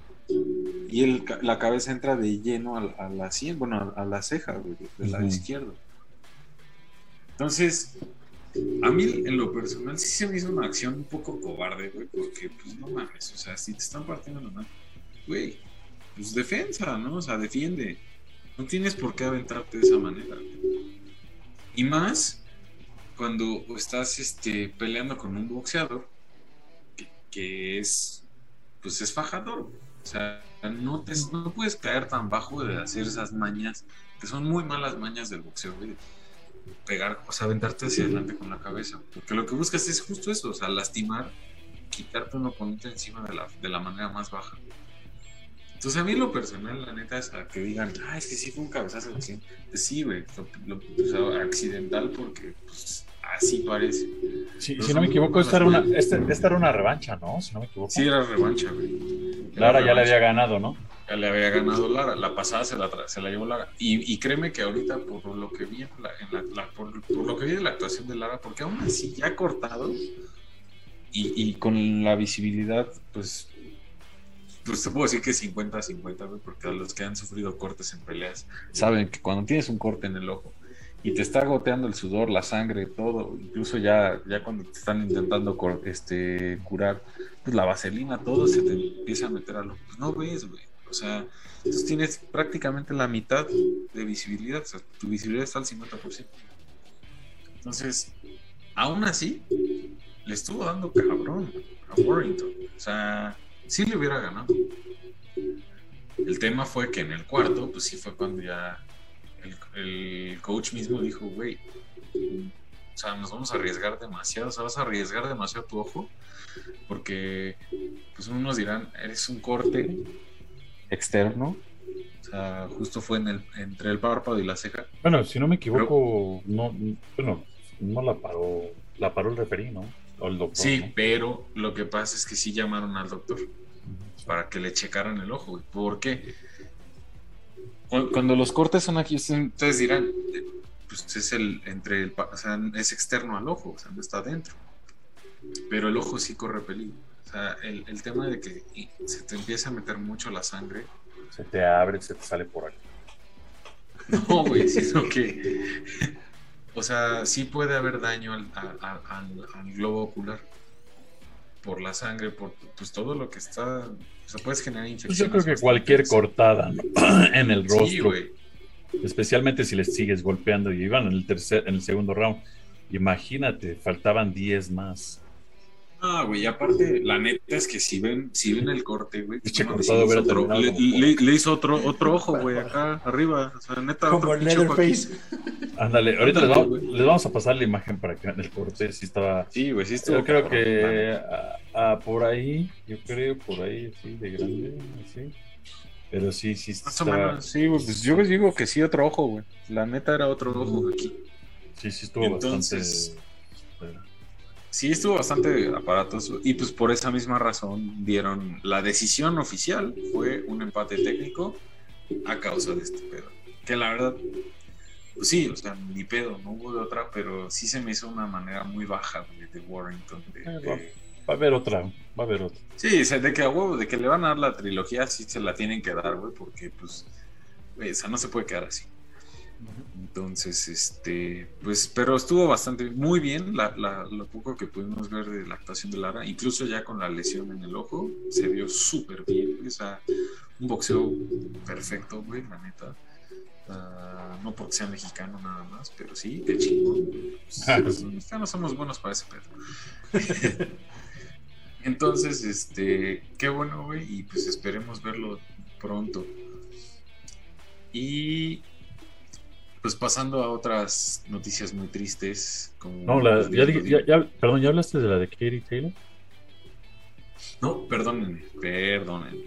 Y el, la cabeza entra de lleno a, la- a la sien, bueno, a, a la ceja güey, del lado Ujú. izquierdo. Entonces, a mí en lo personal sí se me hizo una acción un poco cobarde, güey, porque pues no mames, o sea, si te están partiendo la mano, güey, pues defensa, ¿no? O sea, defiende. No tienes por qué aventarte de esa manera. Y más cuando estás este, peleando con un boxeador que, es, pues es fajador. O sea, no, te, no puedes caer tan bajo de hacer esas mañas, que son muy malas mañas del boxeo. Pegar, o sea, aventarte hacia adelante con la cabeza. Porque lo que buscas es justo eso, o sea, lastimar, quitarte un oponente encima de la, de la manera más baja. Entonces a mí lo personal, la neta, es a que digan, ah, es que sí fue un cabezazo de acción. Pues sí, güey, lo- lo- o sea, accidental porque pues, así parece. Si, no me equivoco, esta era, una, este- esta era una revancha, ¿no? Si no me equivoco. Sí, era revancha, güey. Lara ya le había ganado, ¿no? Ya le había ganado Lara. La pasada se la, se la llevó Lara. Y, y créeme que ahorita, por lo que vi en la, en la- la- por, por lo que vi de la actuación de Lara, porque aún así ya cortado y, y con la visibilidad, pues, pues te puedo decir que 50-50, güey, porque los que han sufrido cortes en peleas saben que cuando tienes un corte en el ojo y te está goteando el sudor, la sangre, todo, incluso ya, ya cuando te están intentando este, curar, pues la vaselina, todo se te empieza a meter al ojo. Pues no ves, güey. O sea, entonces tienes prácticamente la mitad de visibilidad. O sea, tu visibilidad está al 50%. Entonces, aún así, le estuvo dando cabrón a Warrington. O sea, sí le hubiera ganado. El tema fue que en el cuarto, pues sí fue cuando ya el, el coach mismo dijo, güey, o sea, nos vamos a arriesgar demasiado, o sea, vas a arriesgar demasiado tu ojo, porque pues unos dirán, eres un corte externo, o sea, justo fue en el, entre el párpado y la ceja. Bueno, si no me equivoco, no, bueno, no la paró, la paró el referí, ¿no? O el doctor. Sí, ¿no? pero lo que pasa es que sí llamaron al doctor para que le checaran el ojo, güey. ¿Por qué? Cu- Cuando los cortes son aquí, ustedes dirán, pues es el entre el, o sea, es externo al ojo, o sea, no está adentro. Pero el ojo sí corre peligro. O sea, el, el tema de que se te empieza a meter mucho la sangre. Se te abre, se te sale por aquí. No, güey, sino que. O sea, sí puede haber daño al, globo ocular. Por la sangre, por pues todo lo que está. O sea, puedes generar Pues infecciones. yo creo que cualquier cortada ¿no? en el rostro, Sí, especialmente si les sigues golpeando y iban en el tercer, en el segundo round. Imagínate, faltaban 10 más. Ah, güey, y aparte, la neta es que si ven, si ven el corte, güey, no le, hizo otro, terminado le, como le- le hizo otro, otro ojo, güey, acá arriba. O sea, neta, Como otro. Leatherface. Ándale, ahorita les vamos, les a pasar la imagen para que vean el corte. Si estaba. Sí, güey, sí estuvo Yo creo cabrón, que por ahí, yo creo por ahí, sí, de grande, sí. Pero sí, sí, Más o está- menos, sí, güey, pues yo digo que sí, otro ojo, güey. La neta era otro ojo aquí. sí, sí estuvo Entonces- bastante. Sí, estuvo bastante aparatoso. Y pues por esa misma razón dieron la decisión oficial. Fue un empate técnico a causa de este pedo. Que la verdad, pues sí, o sea, ni pedo, no hubo de otra, pero sí se me hizo una manera muy baja güey, de Warrington. de- Eh, de- va. A haber otra, va a haber otra. Sí, o sea, de que a huevo, de que le van a dar la trilogía, sí se la tienen que dar, güey, porque pues, güey, o sea, no se puede quedar así. Entonces, este, pues, pero estuvo bastante, muy bien la, la- lo poco que pudimos ver de la actuación de Lara, incluso ya con la lesión en el ojo, se vio súper bien, o sea, un boxeo perfecto, güey, la neta. Ah, no porque sea mexicano nada más, pero sí, qué chingón. güey. Pues, los mexicanos somos buenos para ese pedo. Entonces, este, qué bueno, güey, y pues esperemos verlo pronto. Y pues pasando a otras noticias muy tristes, como No, la, ya, ya- ya- perdón, ¿ya hablaste de la de Katie Taylor? No, perdónenme, perdónenme.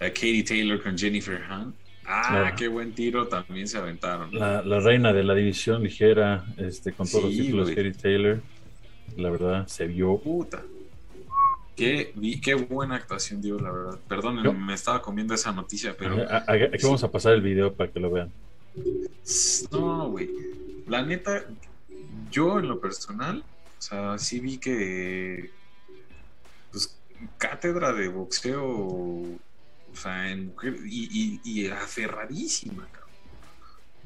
A Katie Taylor con Jennifer Hunt. Ah, qué buen tiro también se aventaron. La, la, reina de la división ligera, este, con todos los títulos, Katie Taylor. La verdad, se vio. Puta. Qué, qué buena actuación dio, la verdad. Perdón, me estaba comiendo esa noticia, pero. Aquí vamos a pasar el video para que lo vean. No, güey. La neta, yo en lo personal, o sea, sí vi que. Pues, cátedra de boxeo o sea, en mujer, y, aferradísima, cabrón.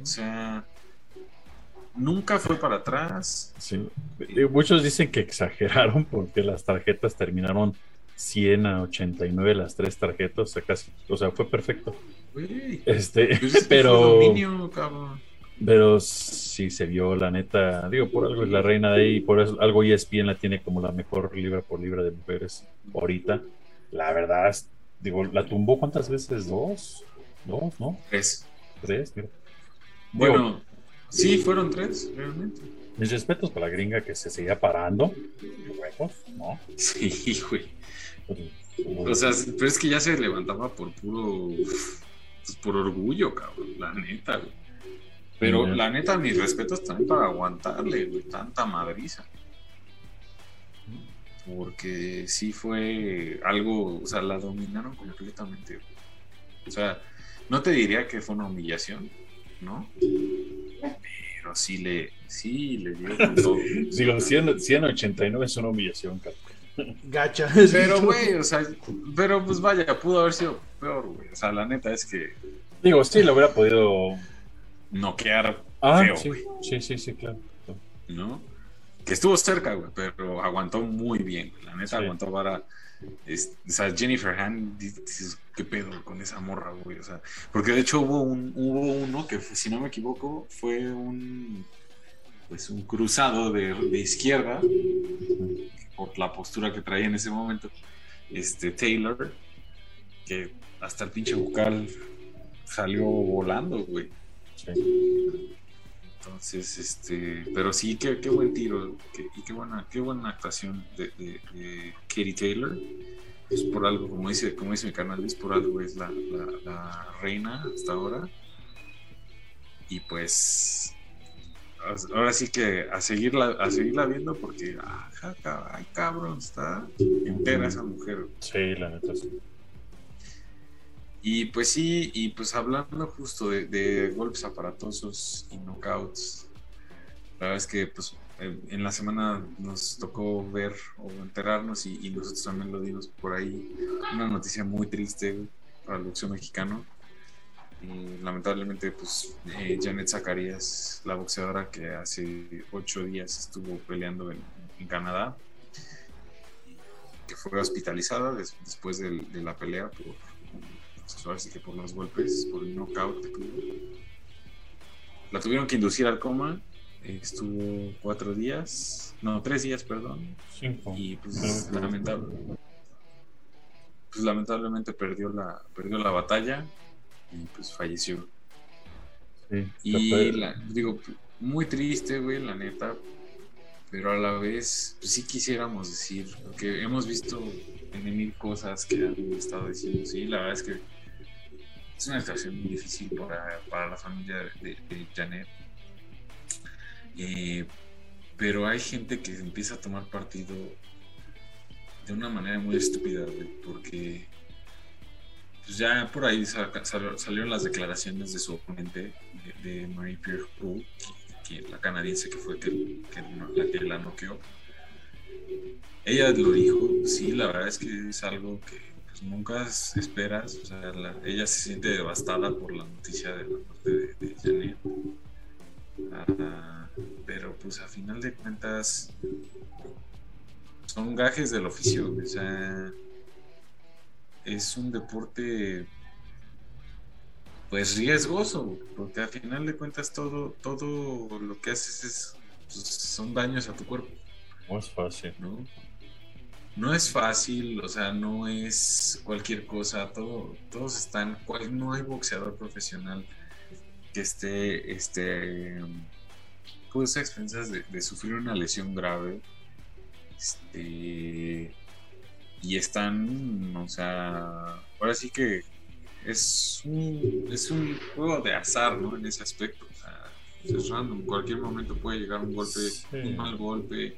O sea, nunca fue para atrás. Sí. Muchos dicen que exageraron porque las tarjetas terminaron 100 a 89 las tres tarjetas, o sea, fue perfecto. Este, pues pero pero sí se vio la neta, digo, por algo es la reina de ahí, por eso algo ESPN la tiene como la mejor libra por libra de mujeres ahorita. La verdad, Digo, ¿la tumbó cuántas veces? ¿Dos? ¿Dos, no? Tres. Tres, mira. Bueno, sí, fueron tres, realmente. Mis respetos para la gringa que se seguía parando. Huevos, ¿no? Sí, güey. O sea, pero es que ya se levantaba por puro. Pues por orgullo, cabrón, la neta, güey. Pero la neta, mis respetos también para aguantarle, güey, tanta madriza porque sí fue algo, o sea, la dominaron completamente. O sea, no te diría que fue una humillación, ¿no? Pero sí le, sí le dio con todo. Digo, 189 es una humillación, Gacha. Pero, güey, o sea, pero pues vaya, pudo haber sido peor, güey. O sea, la neta es que. Digo, sí, lo hubiera podido noquear ah, feo, sí, sí, sí, sí, claro. ¿No? que estuvo cerca, güey, pero aguantó muy bien. La neta aguantó para. o sea, Jennifer Han, dices, ¿qué pedo con esa morra, güey? O sea, porque de hecho hubo, un, hubo uno que, si no me equivoco, fue un. Pues un cruzado de, de izquierda, por la postura que traía en ese momento, este Taylor, que hasta el pinche bucal salió volando, güey. Sí. Entonces, este, pero sí, qué, qué buen tiro y qué buena, qué buena actuación de, de, Katie Taylor. Es por algo, como dice, como dice mi canal, es por algo es la, la, reina hasta ahora. Y pues, ahora sí que a seguirla, a seguirla viendo porque, ay, cabrón, está entera esa mujer. Sí, la neta sí. Y pues sí, y pues hablando justo de, golpes aparatosos y knockouts, la verdad es que pues en la semana nos tocó ver o enterarnos y, nosotros también lo dimos por ahí, una noticia muy triste para el boxeo mexicano. Y lamentablemente pues eh, Janet Zacarías, la boxeadora que hace ocho días estuvo peleando en, Canadá, que fue hospitalizada después de, de la pelea por pues que por los golpes, por el knockout La tuvieron que inducir al coma, estuvo cuatro días, no, tres días, perdón. Cinco. Y pues lamentable, pues lamentablemente perdió la, perdió la batalla y pues falleció. Sí, y la, digo, muy triste, güey, la neta, pero a la vez, pues sí quisiéramos decir, porque hemos visto en mil cosas que han estado diciendo, sí, la verdad es que es una situación muy difícil para, para la familia de, Janet. Eh, pero hay gente que empieza a tomar partido de una manera muy estúpida, porque pues ya por ahí salieron las declaraciones de su oponente, de, Marie Pierre Proulx, que, la canadiense que fue que, la que la noqueó. Ella lo dijo, sí, la verdad es que es algo que nunca esperas, o sea, ella se siente devastada por la noticia de la muerte de, Janet. Ah, pero pues a final de cuentas son gajes del oficio, o sea, es un deporte pues riesgoso, porque a final de cuentas todo, todo lo que haces es, pues, son daños a tu cuerpo. No es fácil. ¿no? no es fácil, o sea, no es cualquier cosa, todo, todos están, no hay boxeador profesional que esté, este, pues a expensas de, sufrir una lesión grave, este, y están, o sea, ahora sí que es un, es un juego de azar, ¿no? En ese aspecto. O sea, es random. En cualquier momento puede llegar un golpe, un mal golpe.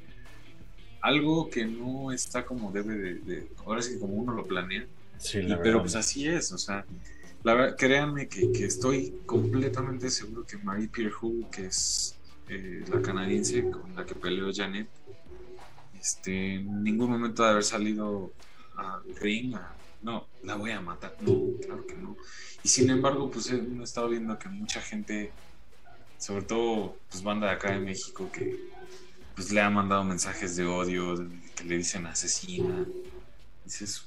Algo que no está como debe de, ahora sí como uno lo planea. Sí, pero pues así es, o sea, la, créanme que, que, estoy completamente seguro que Marie Pierre Hu, que es eh, la canadiense con la que peleó Janet, este, en ningún momento de haber salido al ring a no, la voy a matar. No, claro que no. Y sin embargo, pues he estado viendo que mucha gente, sobre todo pues banda de acá de México, que pues le ha mandado mensajes de odio, que le dicen asesina. Dices,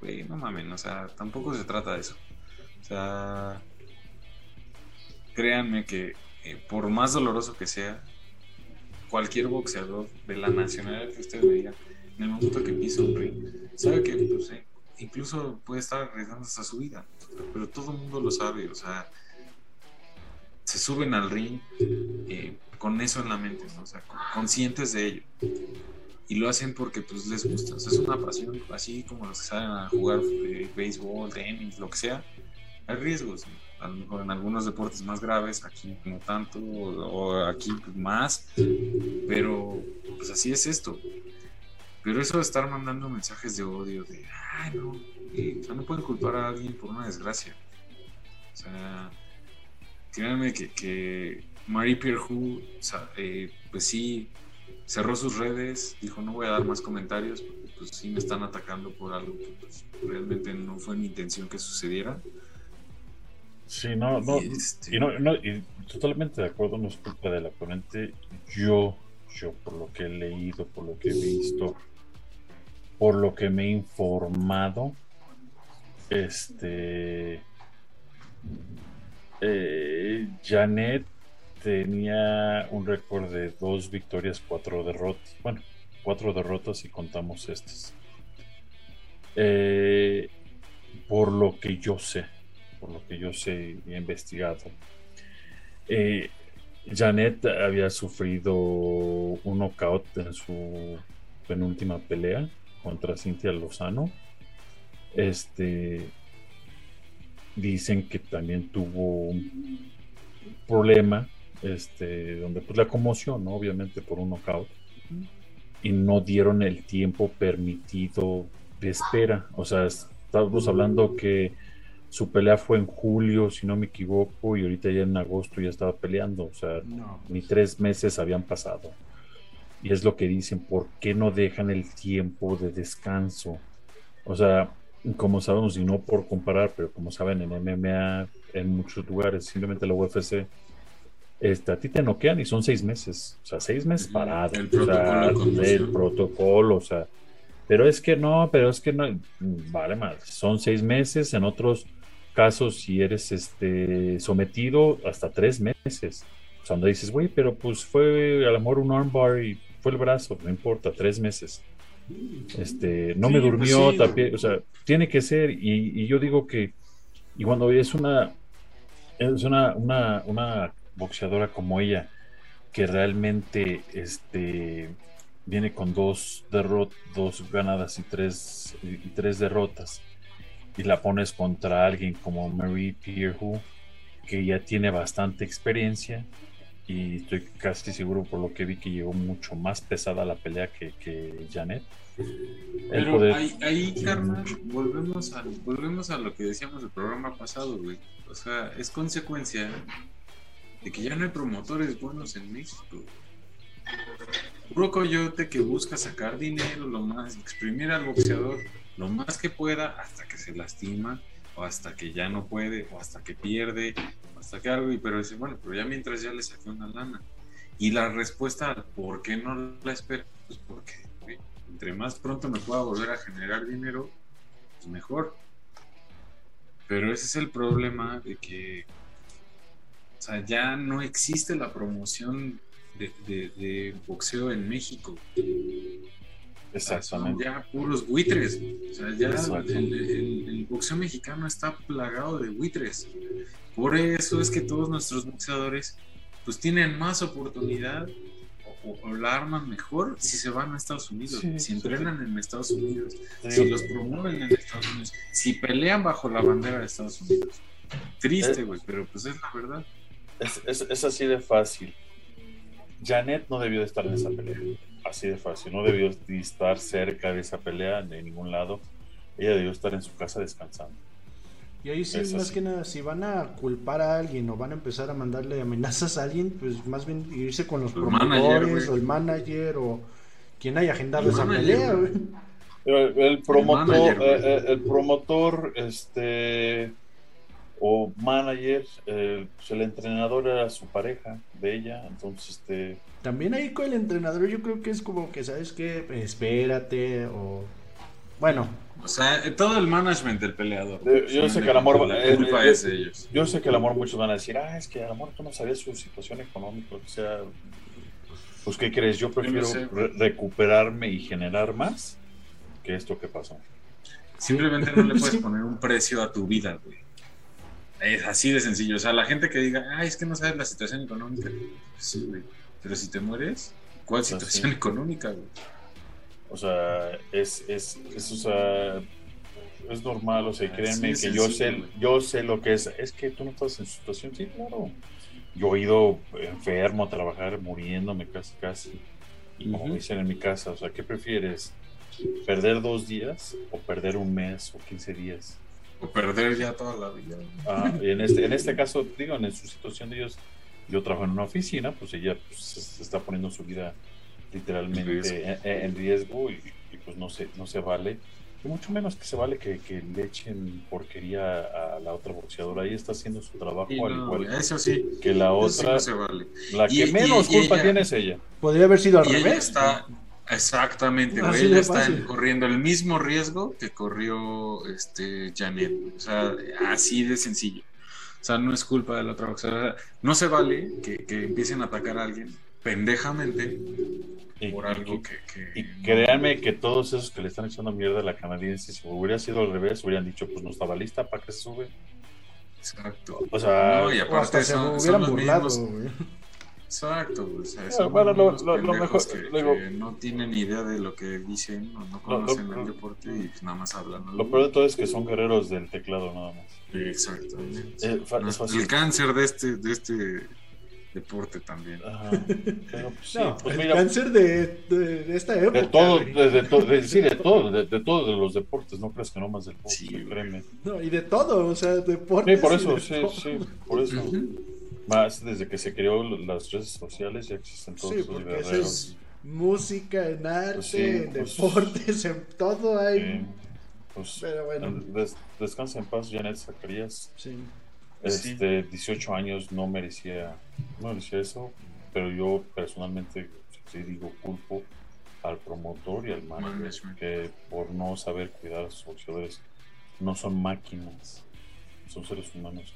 güey, no mames, o sea, tampoco se trata de eso. O sea, créanme que eh, por más doloroso que sea, cualquier boxeador de la nacionalidad que usted me en el momento que pisa un ring, sabe que pues, eh, incluso puede estar arriesgando hasta su vida, pero todo el mundo lo sabe, o sea, se suben al ring eh, con eso en la mente, o sea, conscientes de ello. Y lo hacen porque pues les gusta, es una pasión, así como los que salen a jugar eh, béisbol, tenis, lo que sea, hay riesgos, a lo mejor en algunos deportes más graves, aquí no tanto, o, aquí más, pero pues así es esto. Pero eso de estar mandando mensajes de odio, de, ay, no, o sea, no pueden culpar a alguien por una desgracia. O sea, créanme que, que Marie Pierre Hu, eh, pues sí, cerró sus redes, dijo, no voy a dar más comentarios, porque pues sí me están atacando por algo que pues, realmente no fue mi intención que sucediera. Sí, no, no, y, este no, no, y totalmente de acuerdo, no es culpa del oponente. Yo, yo, por lo que he leído, por lo que he visto, por lo que me he informado, este eh, Janet tenía un récord de dos victorias, cuatro derrotas. Bueno, cuatro derrotas si contamos estas. Eh, por lo que yo sé, por lo que yo sé y he investigado. Eh, Janet había sufrido un knockout en su penúltima pelea contra Cintia Lozano. Este dicen que también tuvo un problema este donde pues la conmoción, obviamente por un knockout y no dieron el tiempo permitido de espera, o sea, estamos hablando que su pelea fue en julio, si no me equivoco, y ahorita ya en agosto ya estaba peleando, o sea, ni tres meses habían pasado. Y es lo que dicen, ¿por qué no dejan el tiempo de descanso? O sea, como sabemos, y no por comparar, pero como saben, en MMA, en muchos lugares, simplemente la UFC, este, a ti te noquean y son seis meses, o sea, seis meses parados, el, protocolo, el protocolo, o sea, pero es que no, pero es que no, vale más, son seis meses, en otros casos, si eres este, sometido, hasta tres meses. O sea, donde dices, güey, pero pues fue a lo mejor un armbar y fue el brazo, no importa, tres meses. Este, no me durmió, pues o sea, tiene que ser, y, yo digo que, y cuando es una, es una, una, boxeadora como ella, que realmente este, viene con dos, derrot dos ganadas y tres, y tres derrotas, y la pones contra alguien como Marie Pierre que ya tiene bastante experiencia, y estoy casi seguro por lo que vi que llegó mucho más pesada la pelea que, que Janet. Pero ahí, carnal, volvemos a, volvemos a lo que decíamos del programa pasado, güey. O sea, es consecuencia de que ya no hay promotores buenos en México. Puro coyote que busca sacar dinero, lo más, exprimir al boxeador lo más que pueda hasta que se lastima, o hasta que ya no puede, o hasta que pierde, hasta que algo, y pero dice, bueno, pero ya mientras ya le saqué una lana. Y la respuesta por qué no la espero, pues porque entre más pronto me pueda volver a generar dinero, pues mejor. Pero ese es el problema de que, ya no existe la promoción de, boxeo en México. Exactamente. Son ya puros buitres. O sea, ya el, boxeo mexicano está plagado de buitres. Por eso es que todos nuestros boxeadores pues tienen más oportunidad o, la arman mejor si se van a Estados Unidos, si entrenan en Estados Unidos, si los promueven en Estados Unidos, si pelean bajo la bandera de Estados Unidos. Triste, güey, pero pues es la verdad. Es, es, así de fácil. Janet no debió de estar en esa pelea. Así de fácil. No debió de estar cerca de esa pelea de ningún lado. Ella debió estar en su casa descansando. Y ahí sí, más que nada, si van a culpar a alguien o van a empezar a mandarle amenazas a alguien, pues más bien irse con los promotores o el manager o quien haya agendado esa pelea, El, promotor, eh, eh, el, promotor, este o manager, eh, pues el entrenador era su pareja de ella, entonces este también ahí con el entrenador yo creo que es como que sabes que espérate o bueno, o sea, todo el management del peleador. Yo, sé que el amor. Eh, eh, yo sé que el amor muchos van a decir, ah, es que el amor tú no sabías su situación económica, o sea. Pues, ¿qué crees? Yo prefiero recuperarme y generar más que esto que pasó. Simplemente no le puedes poner un precio a tu vida, güey. Es así de sencillo. O sea, la gente que diga, ah, es que no sabes la situación económica. Sí, güey. Pero si te mueres, ¿cuál pues situación económica, güey? O sea, es, es, es, o sea, es normal, o sea, créanme que yo sé, yo sé lo que es. Es que tú no estás en situación, sí, claro. Yo he ido enfermo a trabajar, muriéndome casi, casi. Y como dicen en mi casa, o sea, ¿qué prefieres? ¿Perder dos días o perder un mes o 15 días? O perder ya toda la vida. Ah, en, este, en este caso, digo, en su situación de ellos, yo trabajo en una oficina, pues ella pues, se está poniendo su vida literalmente en, riesgo y, pues no se, no se vale. Y mucho menos que se vale que, que, le echen porquería a la otra boxeadora. Ahí está haciendo su trabajo al igual eso sí, que la otra. La que menos culpa tiene es ella. Podría haber sido al revés. Está, exactamente, Ella está corriendo el mismo riesgo que corrió este Janet. O sea, así de sencillo. O sea, no es culpa de la otra boxeadora. No se vale que, que empiecen a atacar a alguien pendejamente y, por algo que, Y créanme que todos esos que le están echando mierda a la canadiense, si hubiera sido al revés, hubieran dicho, pues no estaba lista para que se sube. Exacto. O sea, no, y aparte son, son los mismos. Exacto, o sea, son bueno, lo, lo, lo mejor que, que, no tienen idea de lo que dicen, no, no conocen el deporte y pues nada más hablan. Lo peor de todo es que son guerreros del teclado nada más. Exacto. Eh, el cáncer de este, de este deporte también. Pues, pues, el cáncer de, de, esta época. De todo, de, sí, de todo, de, todos los deportes, no crees que no más del fútbol, sí, créeme. No, y de todo, o sea, deportes. Sí, por eso, sí, sí, por eso. Más desde que se creó las redes sociales ya existen todos sí, porque eso es música, en arte, pues en pues deportes, en todo hay. Pues, Pero bueno. descansa en paz, Janet Zacarías. Sí. Este, 18 años no merecía, no merecía eso, pero yo personalmente, sí digo, culpo al promotor y al manager que por no saber cuidar a sus boxeadores no son máquinas, son seres humanos,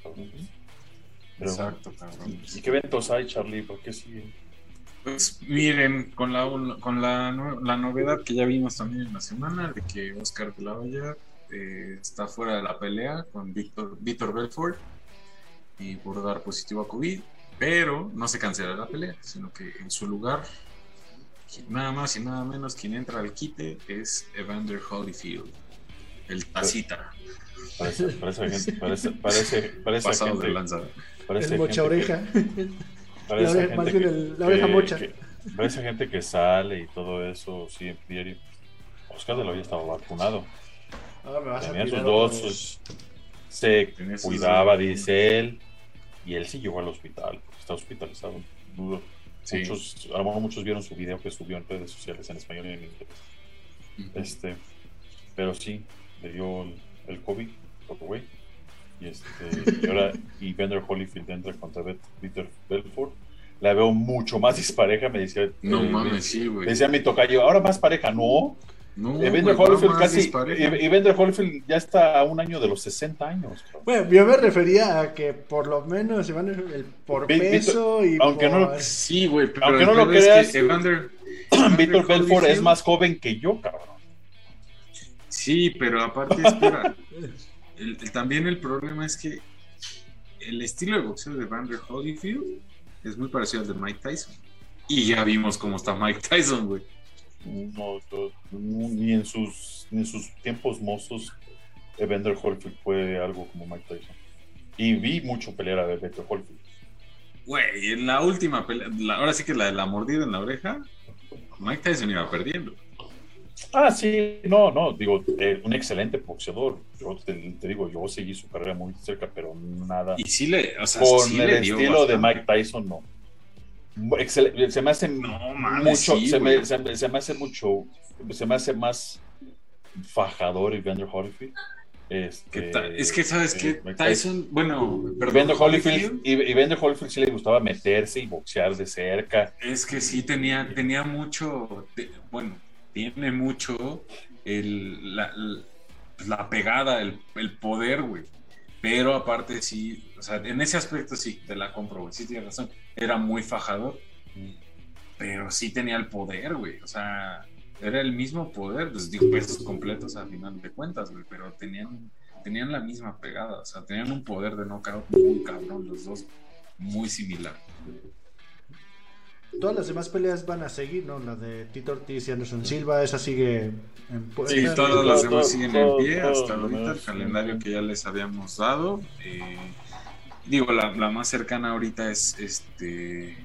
Exacto, cabrón. ¿Y qué eventos hay, Charlie? ¿Por qué siguen? Pues miren, con la con la, la novedad que ya vimos también en la semana de que Oscar de la Hoya eh, está fuera de la pelea con Víctor, Víctor Belfort y por dar positivo a COVID, pero no se cancela la pelea, sino que en su lugar, nada más y nada menos, quien entra al quite es Evander Holyfield, el tacita. Parece, parece, parece, parece, parece Pasado gente, de lanzada. Parece el mocha oreja. Parece la oreja, más bien el, la oreja mocha. Que, parece gente que sale y todo eso, sí, en diario. Oscar de la Hoya estaba vacunado. Ah, me vas Tenía sus dos, se cuidaba, dice él y él sí llegó al hospital, porque está hospitalizado. Muchos, a lo mejor muchos vieron su video que subió en redes sociales en español y en inglés. Este, pero sí, le dio el, COVID, güey. Y, este, y ahora, y Bender Holyfield entra contra Peter Belfort. La veo mucho más dispareja, me decía. No eh, mames, sí, güey. Decía mi tocayo, ahora más pareja, no. No, Evander Holyfield casi. Evander Holyfield ya está a un año de los 60 años. Bueno, yo me refería a que por lo menos el, por peso y. Aunque por... no, sí, güey, aunque no lo creas, Evander, Víctor Belfort es más joven que yo, cabrón. Sí, pero aparte, espera. también el problema es que el estilo de boxeo de Evander Holyfield es muy parecido al de Mike Tyson. Y ya vimos cómo está Mike Tyson, güey. No, ni en sus, ni en sus tiempos mozos, Evander Holyfield fue algo como Mike Tyson. Y vi mucho pelear a Evander Holyfield. Güey, en la última pelea, ahora sí que la de la mordida en la oreja, Mike Tyson iba perdiendo. Ah, sí, no, no, digo, eh, un excelente boxeador. Yo te, digo, yo seguí su carrera muy cerca, pero nada. Y sí le, o sea, con el estilo de Mike Tyson, no. se me hace mucho, se, me, se, me, hace mucho, se me hace más fajador Evander Holyfield. Este, es que, ¿sabes qué? Tyson, bueno, Evander Holyfield, y Evander Holyfield sí le gustaba meterse y boxear de cerca. Es que sí, tenía, tenía mucho, bueno, tiene mucho el, la, la, pegada, el, el poder, güey. Pero aparte sí, o sea, en ese aspecto sí, te la compro, güey. Sí tienes razón. Era muy fajador. Pero sí tenía el poder, güey. O sea, era el mismo poder. Pues digo, pesos completos a final de cuentas, güey. Pero tenían, tenían la misma pegada. O sea, tenían un poder de knockout muy cabrón, los dos. Muy similar. Todas las demás peleas van a seguir, ¿no? La de Tito Ortiz y Anderson Silva, esa sigue en Sí, todas las demás siguen en pie hasta ahorita, el calendario que ya les habíamos dado. Eh, digo, la, la, más cercana ahorita es este.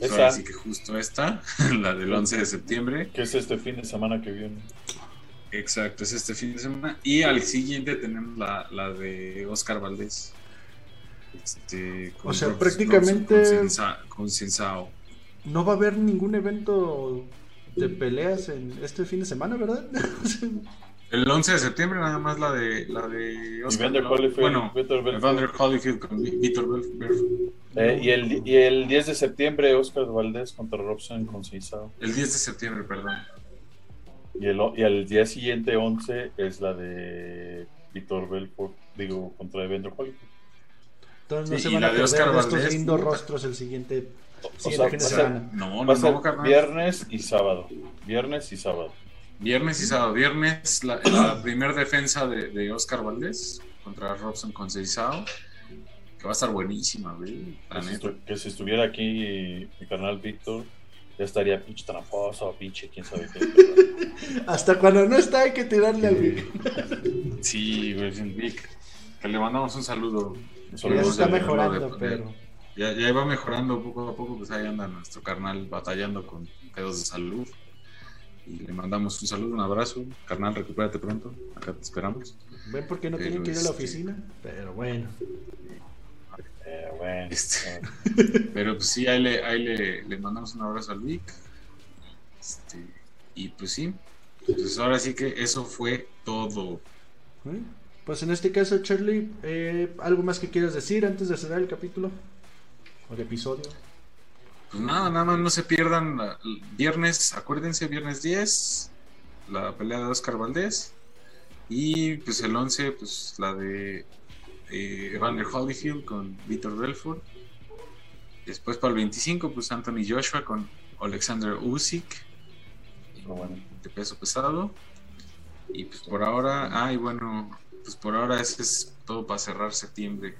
Esa. Así que justo esta, la del 11 de septiembre. Que es este fin de semana que viene. Exacto, es este fin de semana. Y al siguiente tenemos la, la de Oscar Valdés. Este, o sea, prácticamente. Con Sensao. No va a haber ningún evento de peleas en este fin de semana, ¿verdad? El 11 de septiembre nada más la de la de Oscar. bueno, Evander Holyfield con Víctor eh, y, el, y el 10 de septiembre Oscar Valdés contra Robson con. El 10 de septiembre, perdón. Y el, y el día siguiente, 11, es la de Víctor Belfort, digo, contra Evander Holyfield. Entonces no se van a perder estos lindos rostros el siguiente, fin de semana. No, no, va a viernes y sábado. Viernes y sábado. Viernes y sábado. Viernes la, la primera defensa de, de, Oscar Valdés contra Robson Conceizao. Que va a estar buenísima, güey. Que, si estuviera aquí mi canal Víctor, ya estaría pinche tramposo, pinche quién sabe qué. Hasta cuando no está hay que tirarle al Vic. sí, güey, Vic. Que le mandamos un saludo. Ya está mejorando, pero. Ya, ya va mejorando poco a poco, pues ahí anda nuestro carnal batallando con pedos de salud. Y le mandamos un saludo, un abrazo. Carnal, recupérate pronto. Acá te esperamos. Ven por qué no tienen que ir a la este, oficina, pero bueno. Pero bueno. Este, pero pues sí, ahí, le, ahí le, le mandamos un abrazo al Vic. Este, y pues sí. Pues ahora sí que eso fue todo. ¿Eh? Pues en este caso, Charlie, eh, ¿algo más que quieras decir antes de cerrar el capítulo? O el episodio. Pues nada, nada más no se pierdan viernes, acuérdense, viernes 10, la pelea de Oscar Valdés. Y pues el 11, pues la de eh, Evander Holyfield con Víctor Belfort. Después para el 25, pues Anthony Joshua con Alexander Usyk. De peso pesado. Y pues por ahora, ay bueno, pues por ahora eso es todo para cerrar septiembre.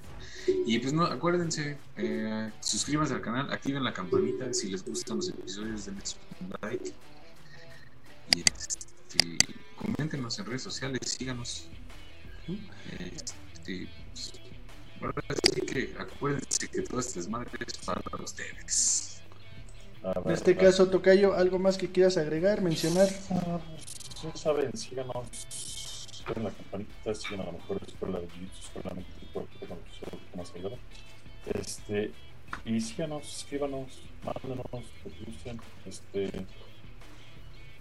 Y pues no, acuérdense, eh, suscríbanse al canal, activen la campanita si les gustan los episodios, denle un like. Y este, coméntenos en redes sociales, síganos. Este, pues, ahora sí que acuérdense que todo este desmadre es para ustedes. En este caso, Tocayo, ¿algo más que quieras agregar, mencionar? Ah, ya saben, síganos en la campanita, siguen a lo mejor escuela de YouTube, solamente con más ayuda. Este, y síganos, escríbanos, mándenos, gusten, este,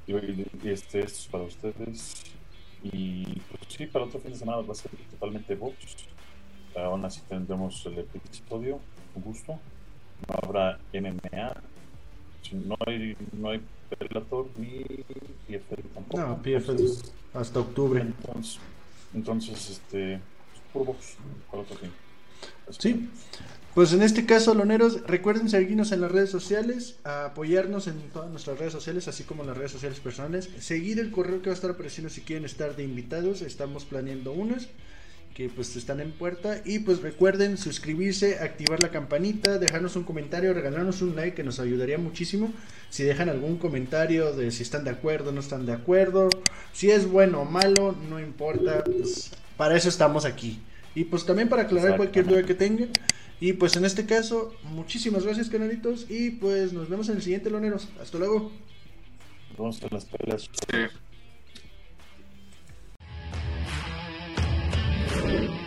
y, este, esto es para ustedes. Y pues sí, para otro fin de semana va a ser totalmente box. Aún así tendremos el episodio, con gusto. No habrá MMA. No hay, no hay Bellator ni PFL tampoco. No, PFL hasta octubre. Entonces, entonces este, box, para otro fin. Sí, pues en este caso, loneros, recuerden seguirnos en las redes sociales, apoyarnos en todas nuestras redes sociales, así como en las redes sociales personales, seguir el correo que va a estar apareciendo si quieren estar de invitados, estamos planeando unas. Que pues están en puerta y pues recuerden suscribirse, activar la campanita, dejarnos un comentario, regalarnos un like que nos ayudaría muchísimo. Si dejan algún comentario de si están de acuerdo, no están de acuerdo, si es bueno o malo, no importa, pues para eso estamos aquí. Y pues también para aclarar cualquier duda que tengan. Y pues en este caso, muchísimas gracias canalitos y pues nos vemos en el siguiente Loneros. Hasta luego. Vamos a las pelas. you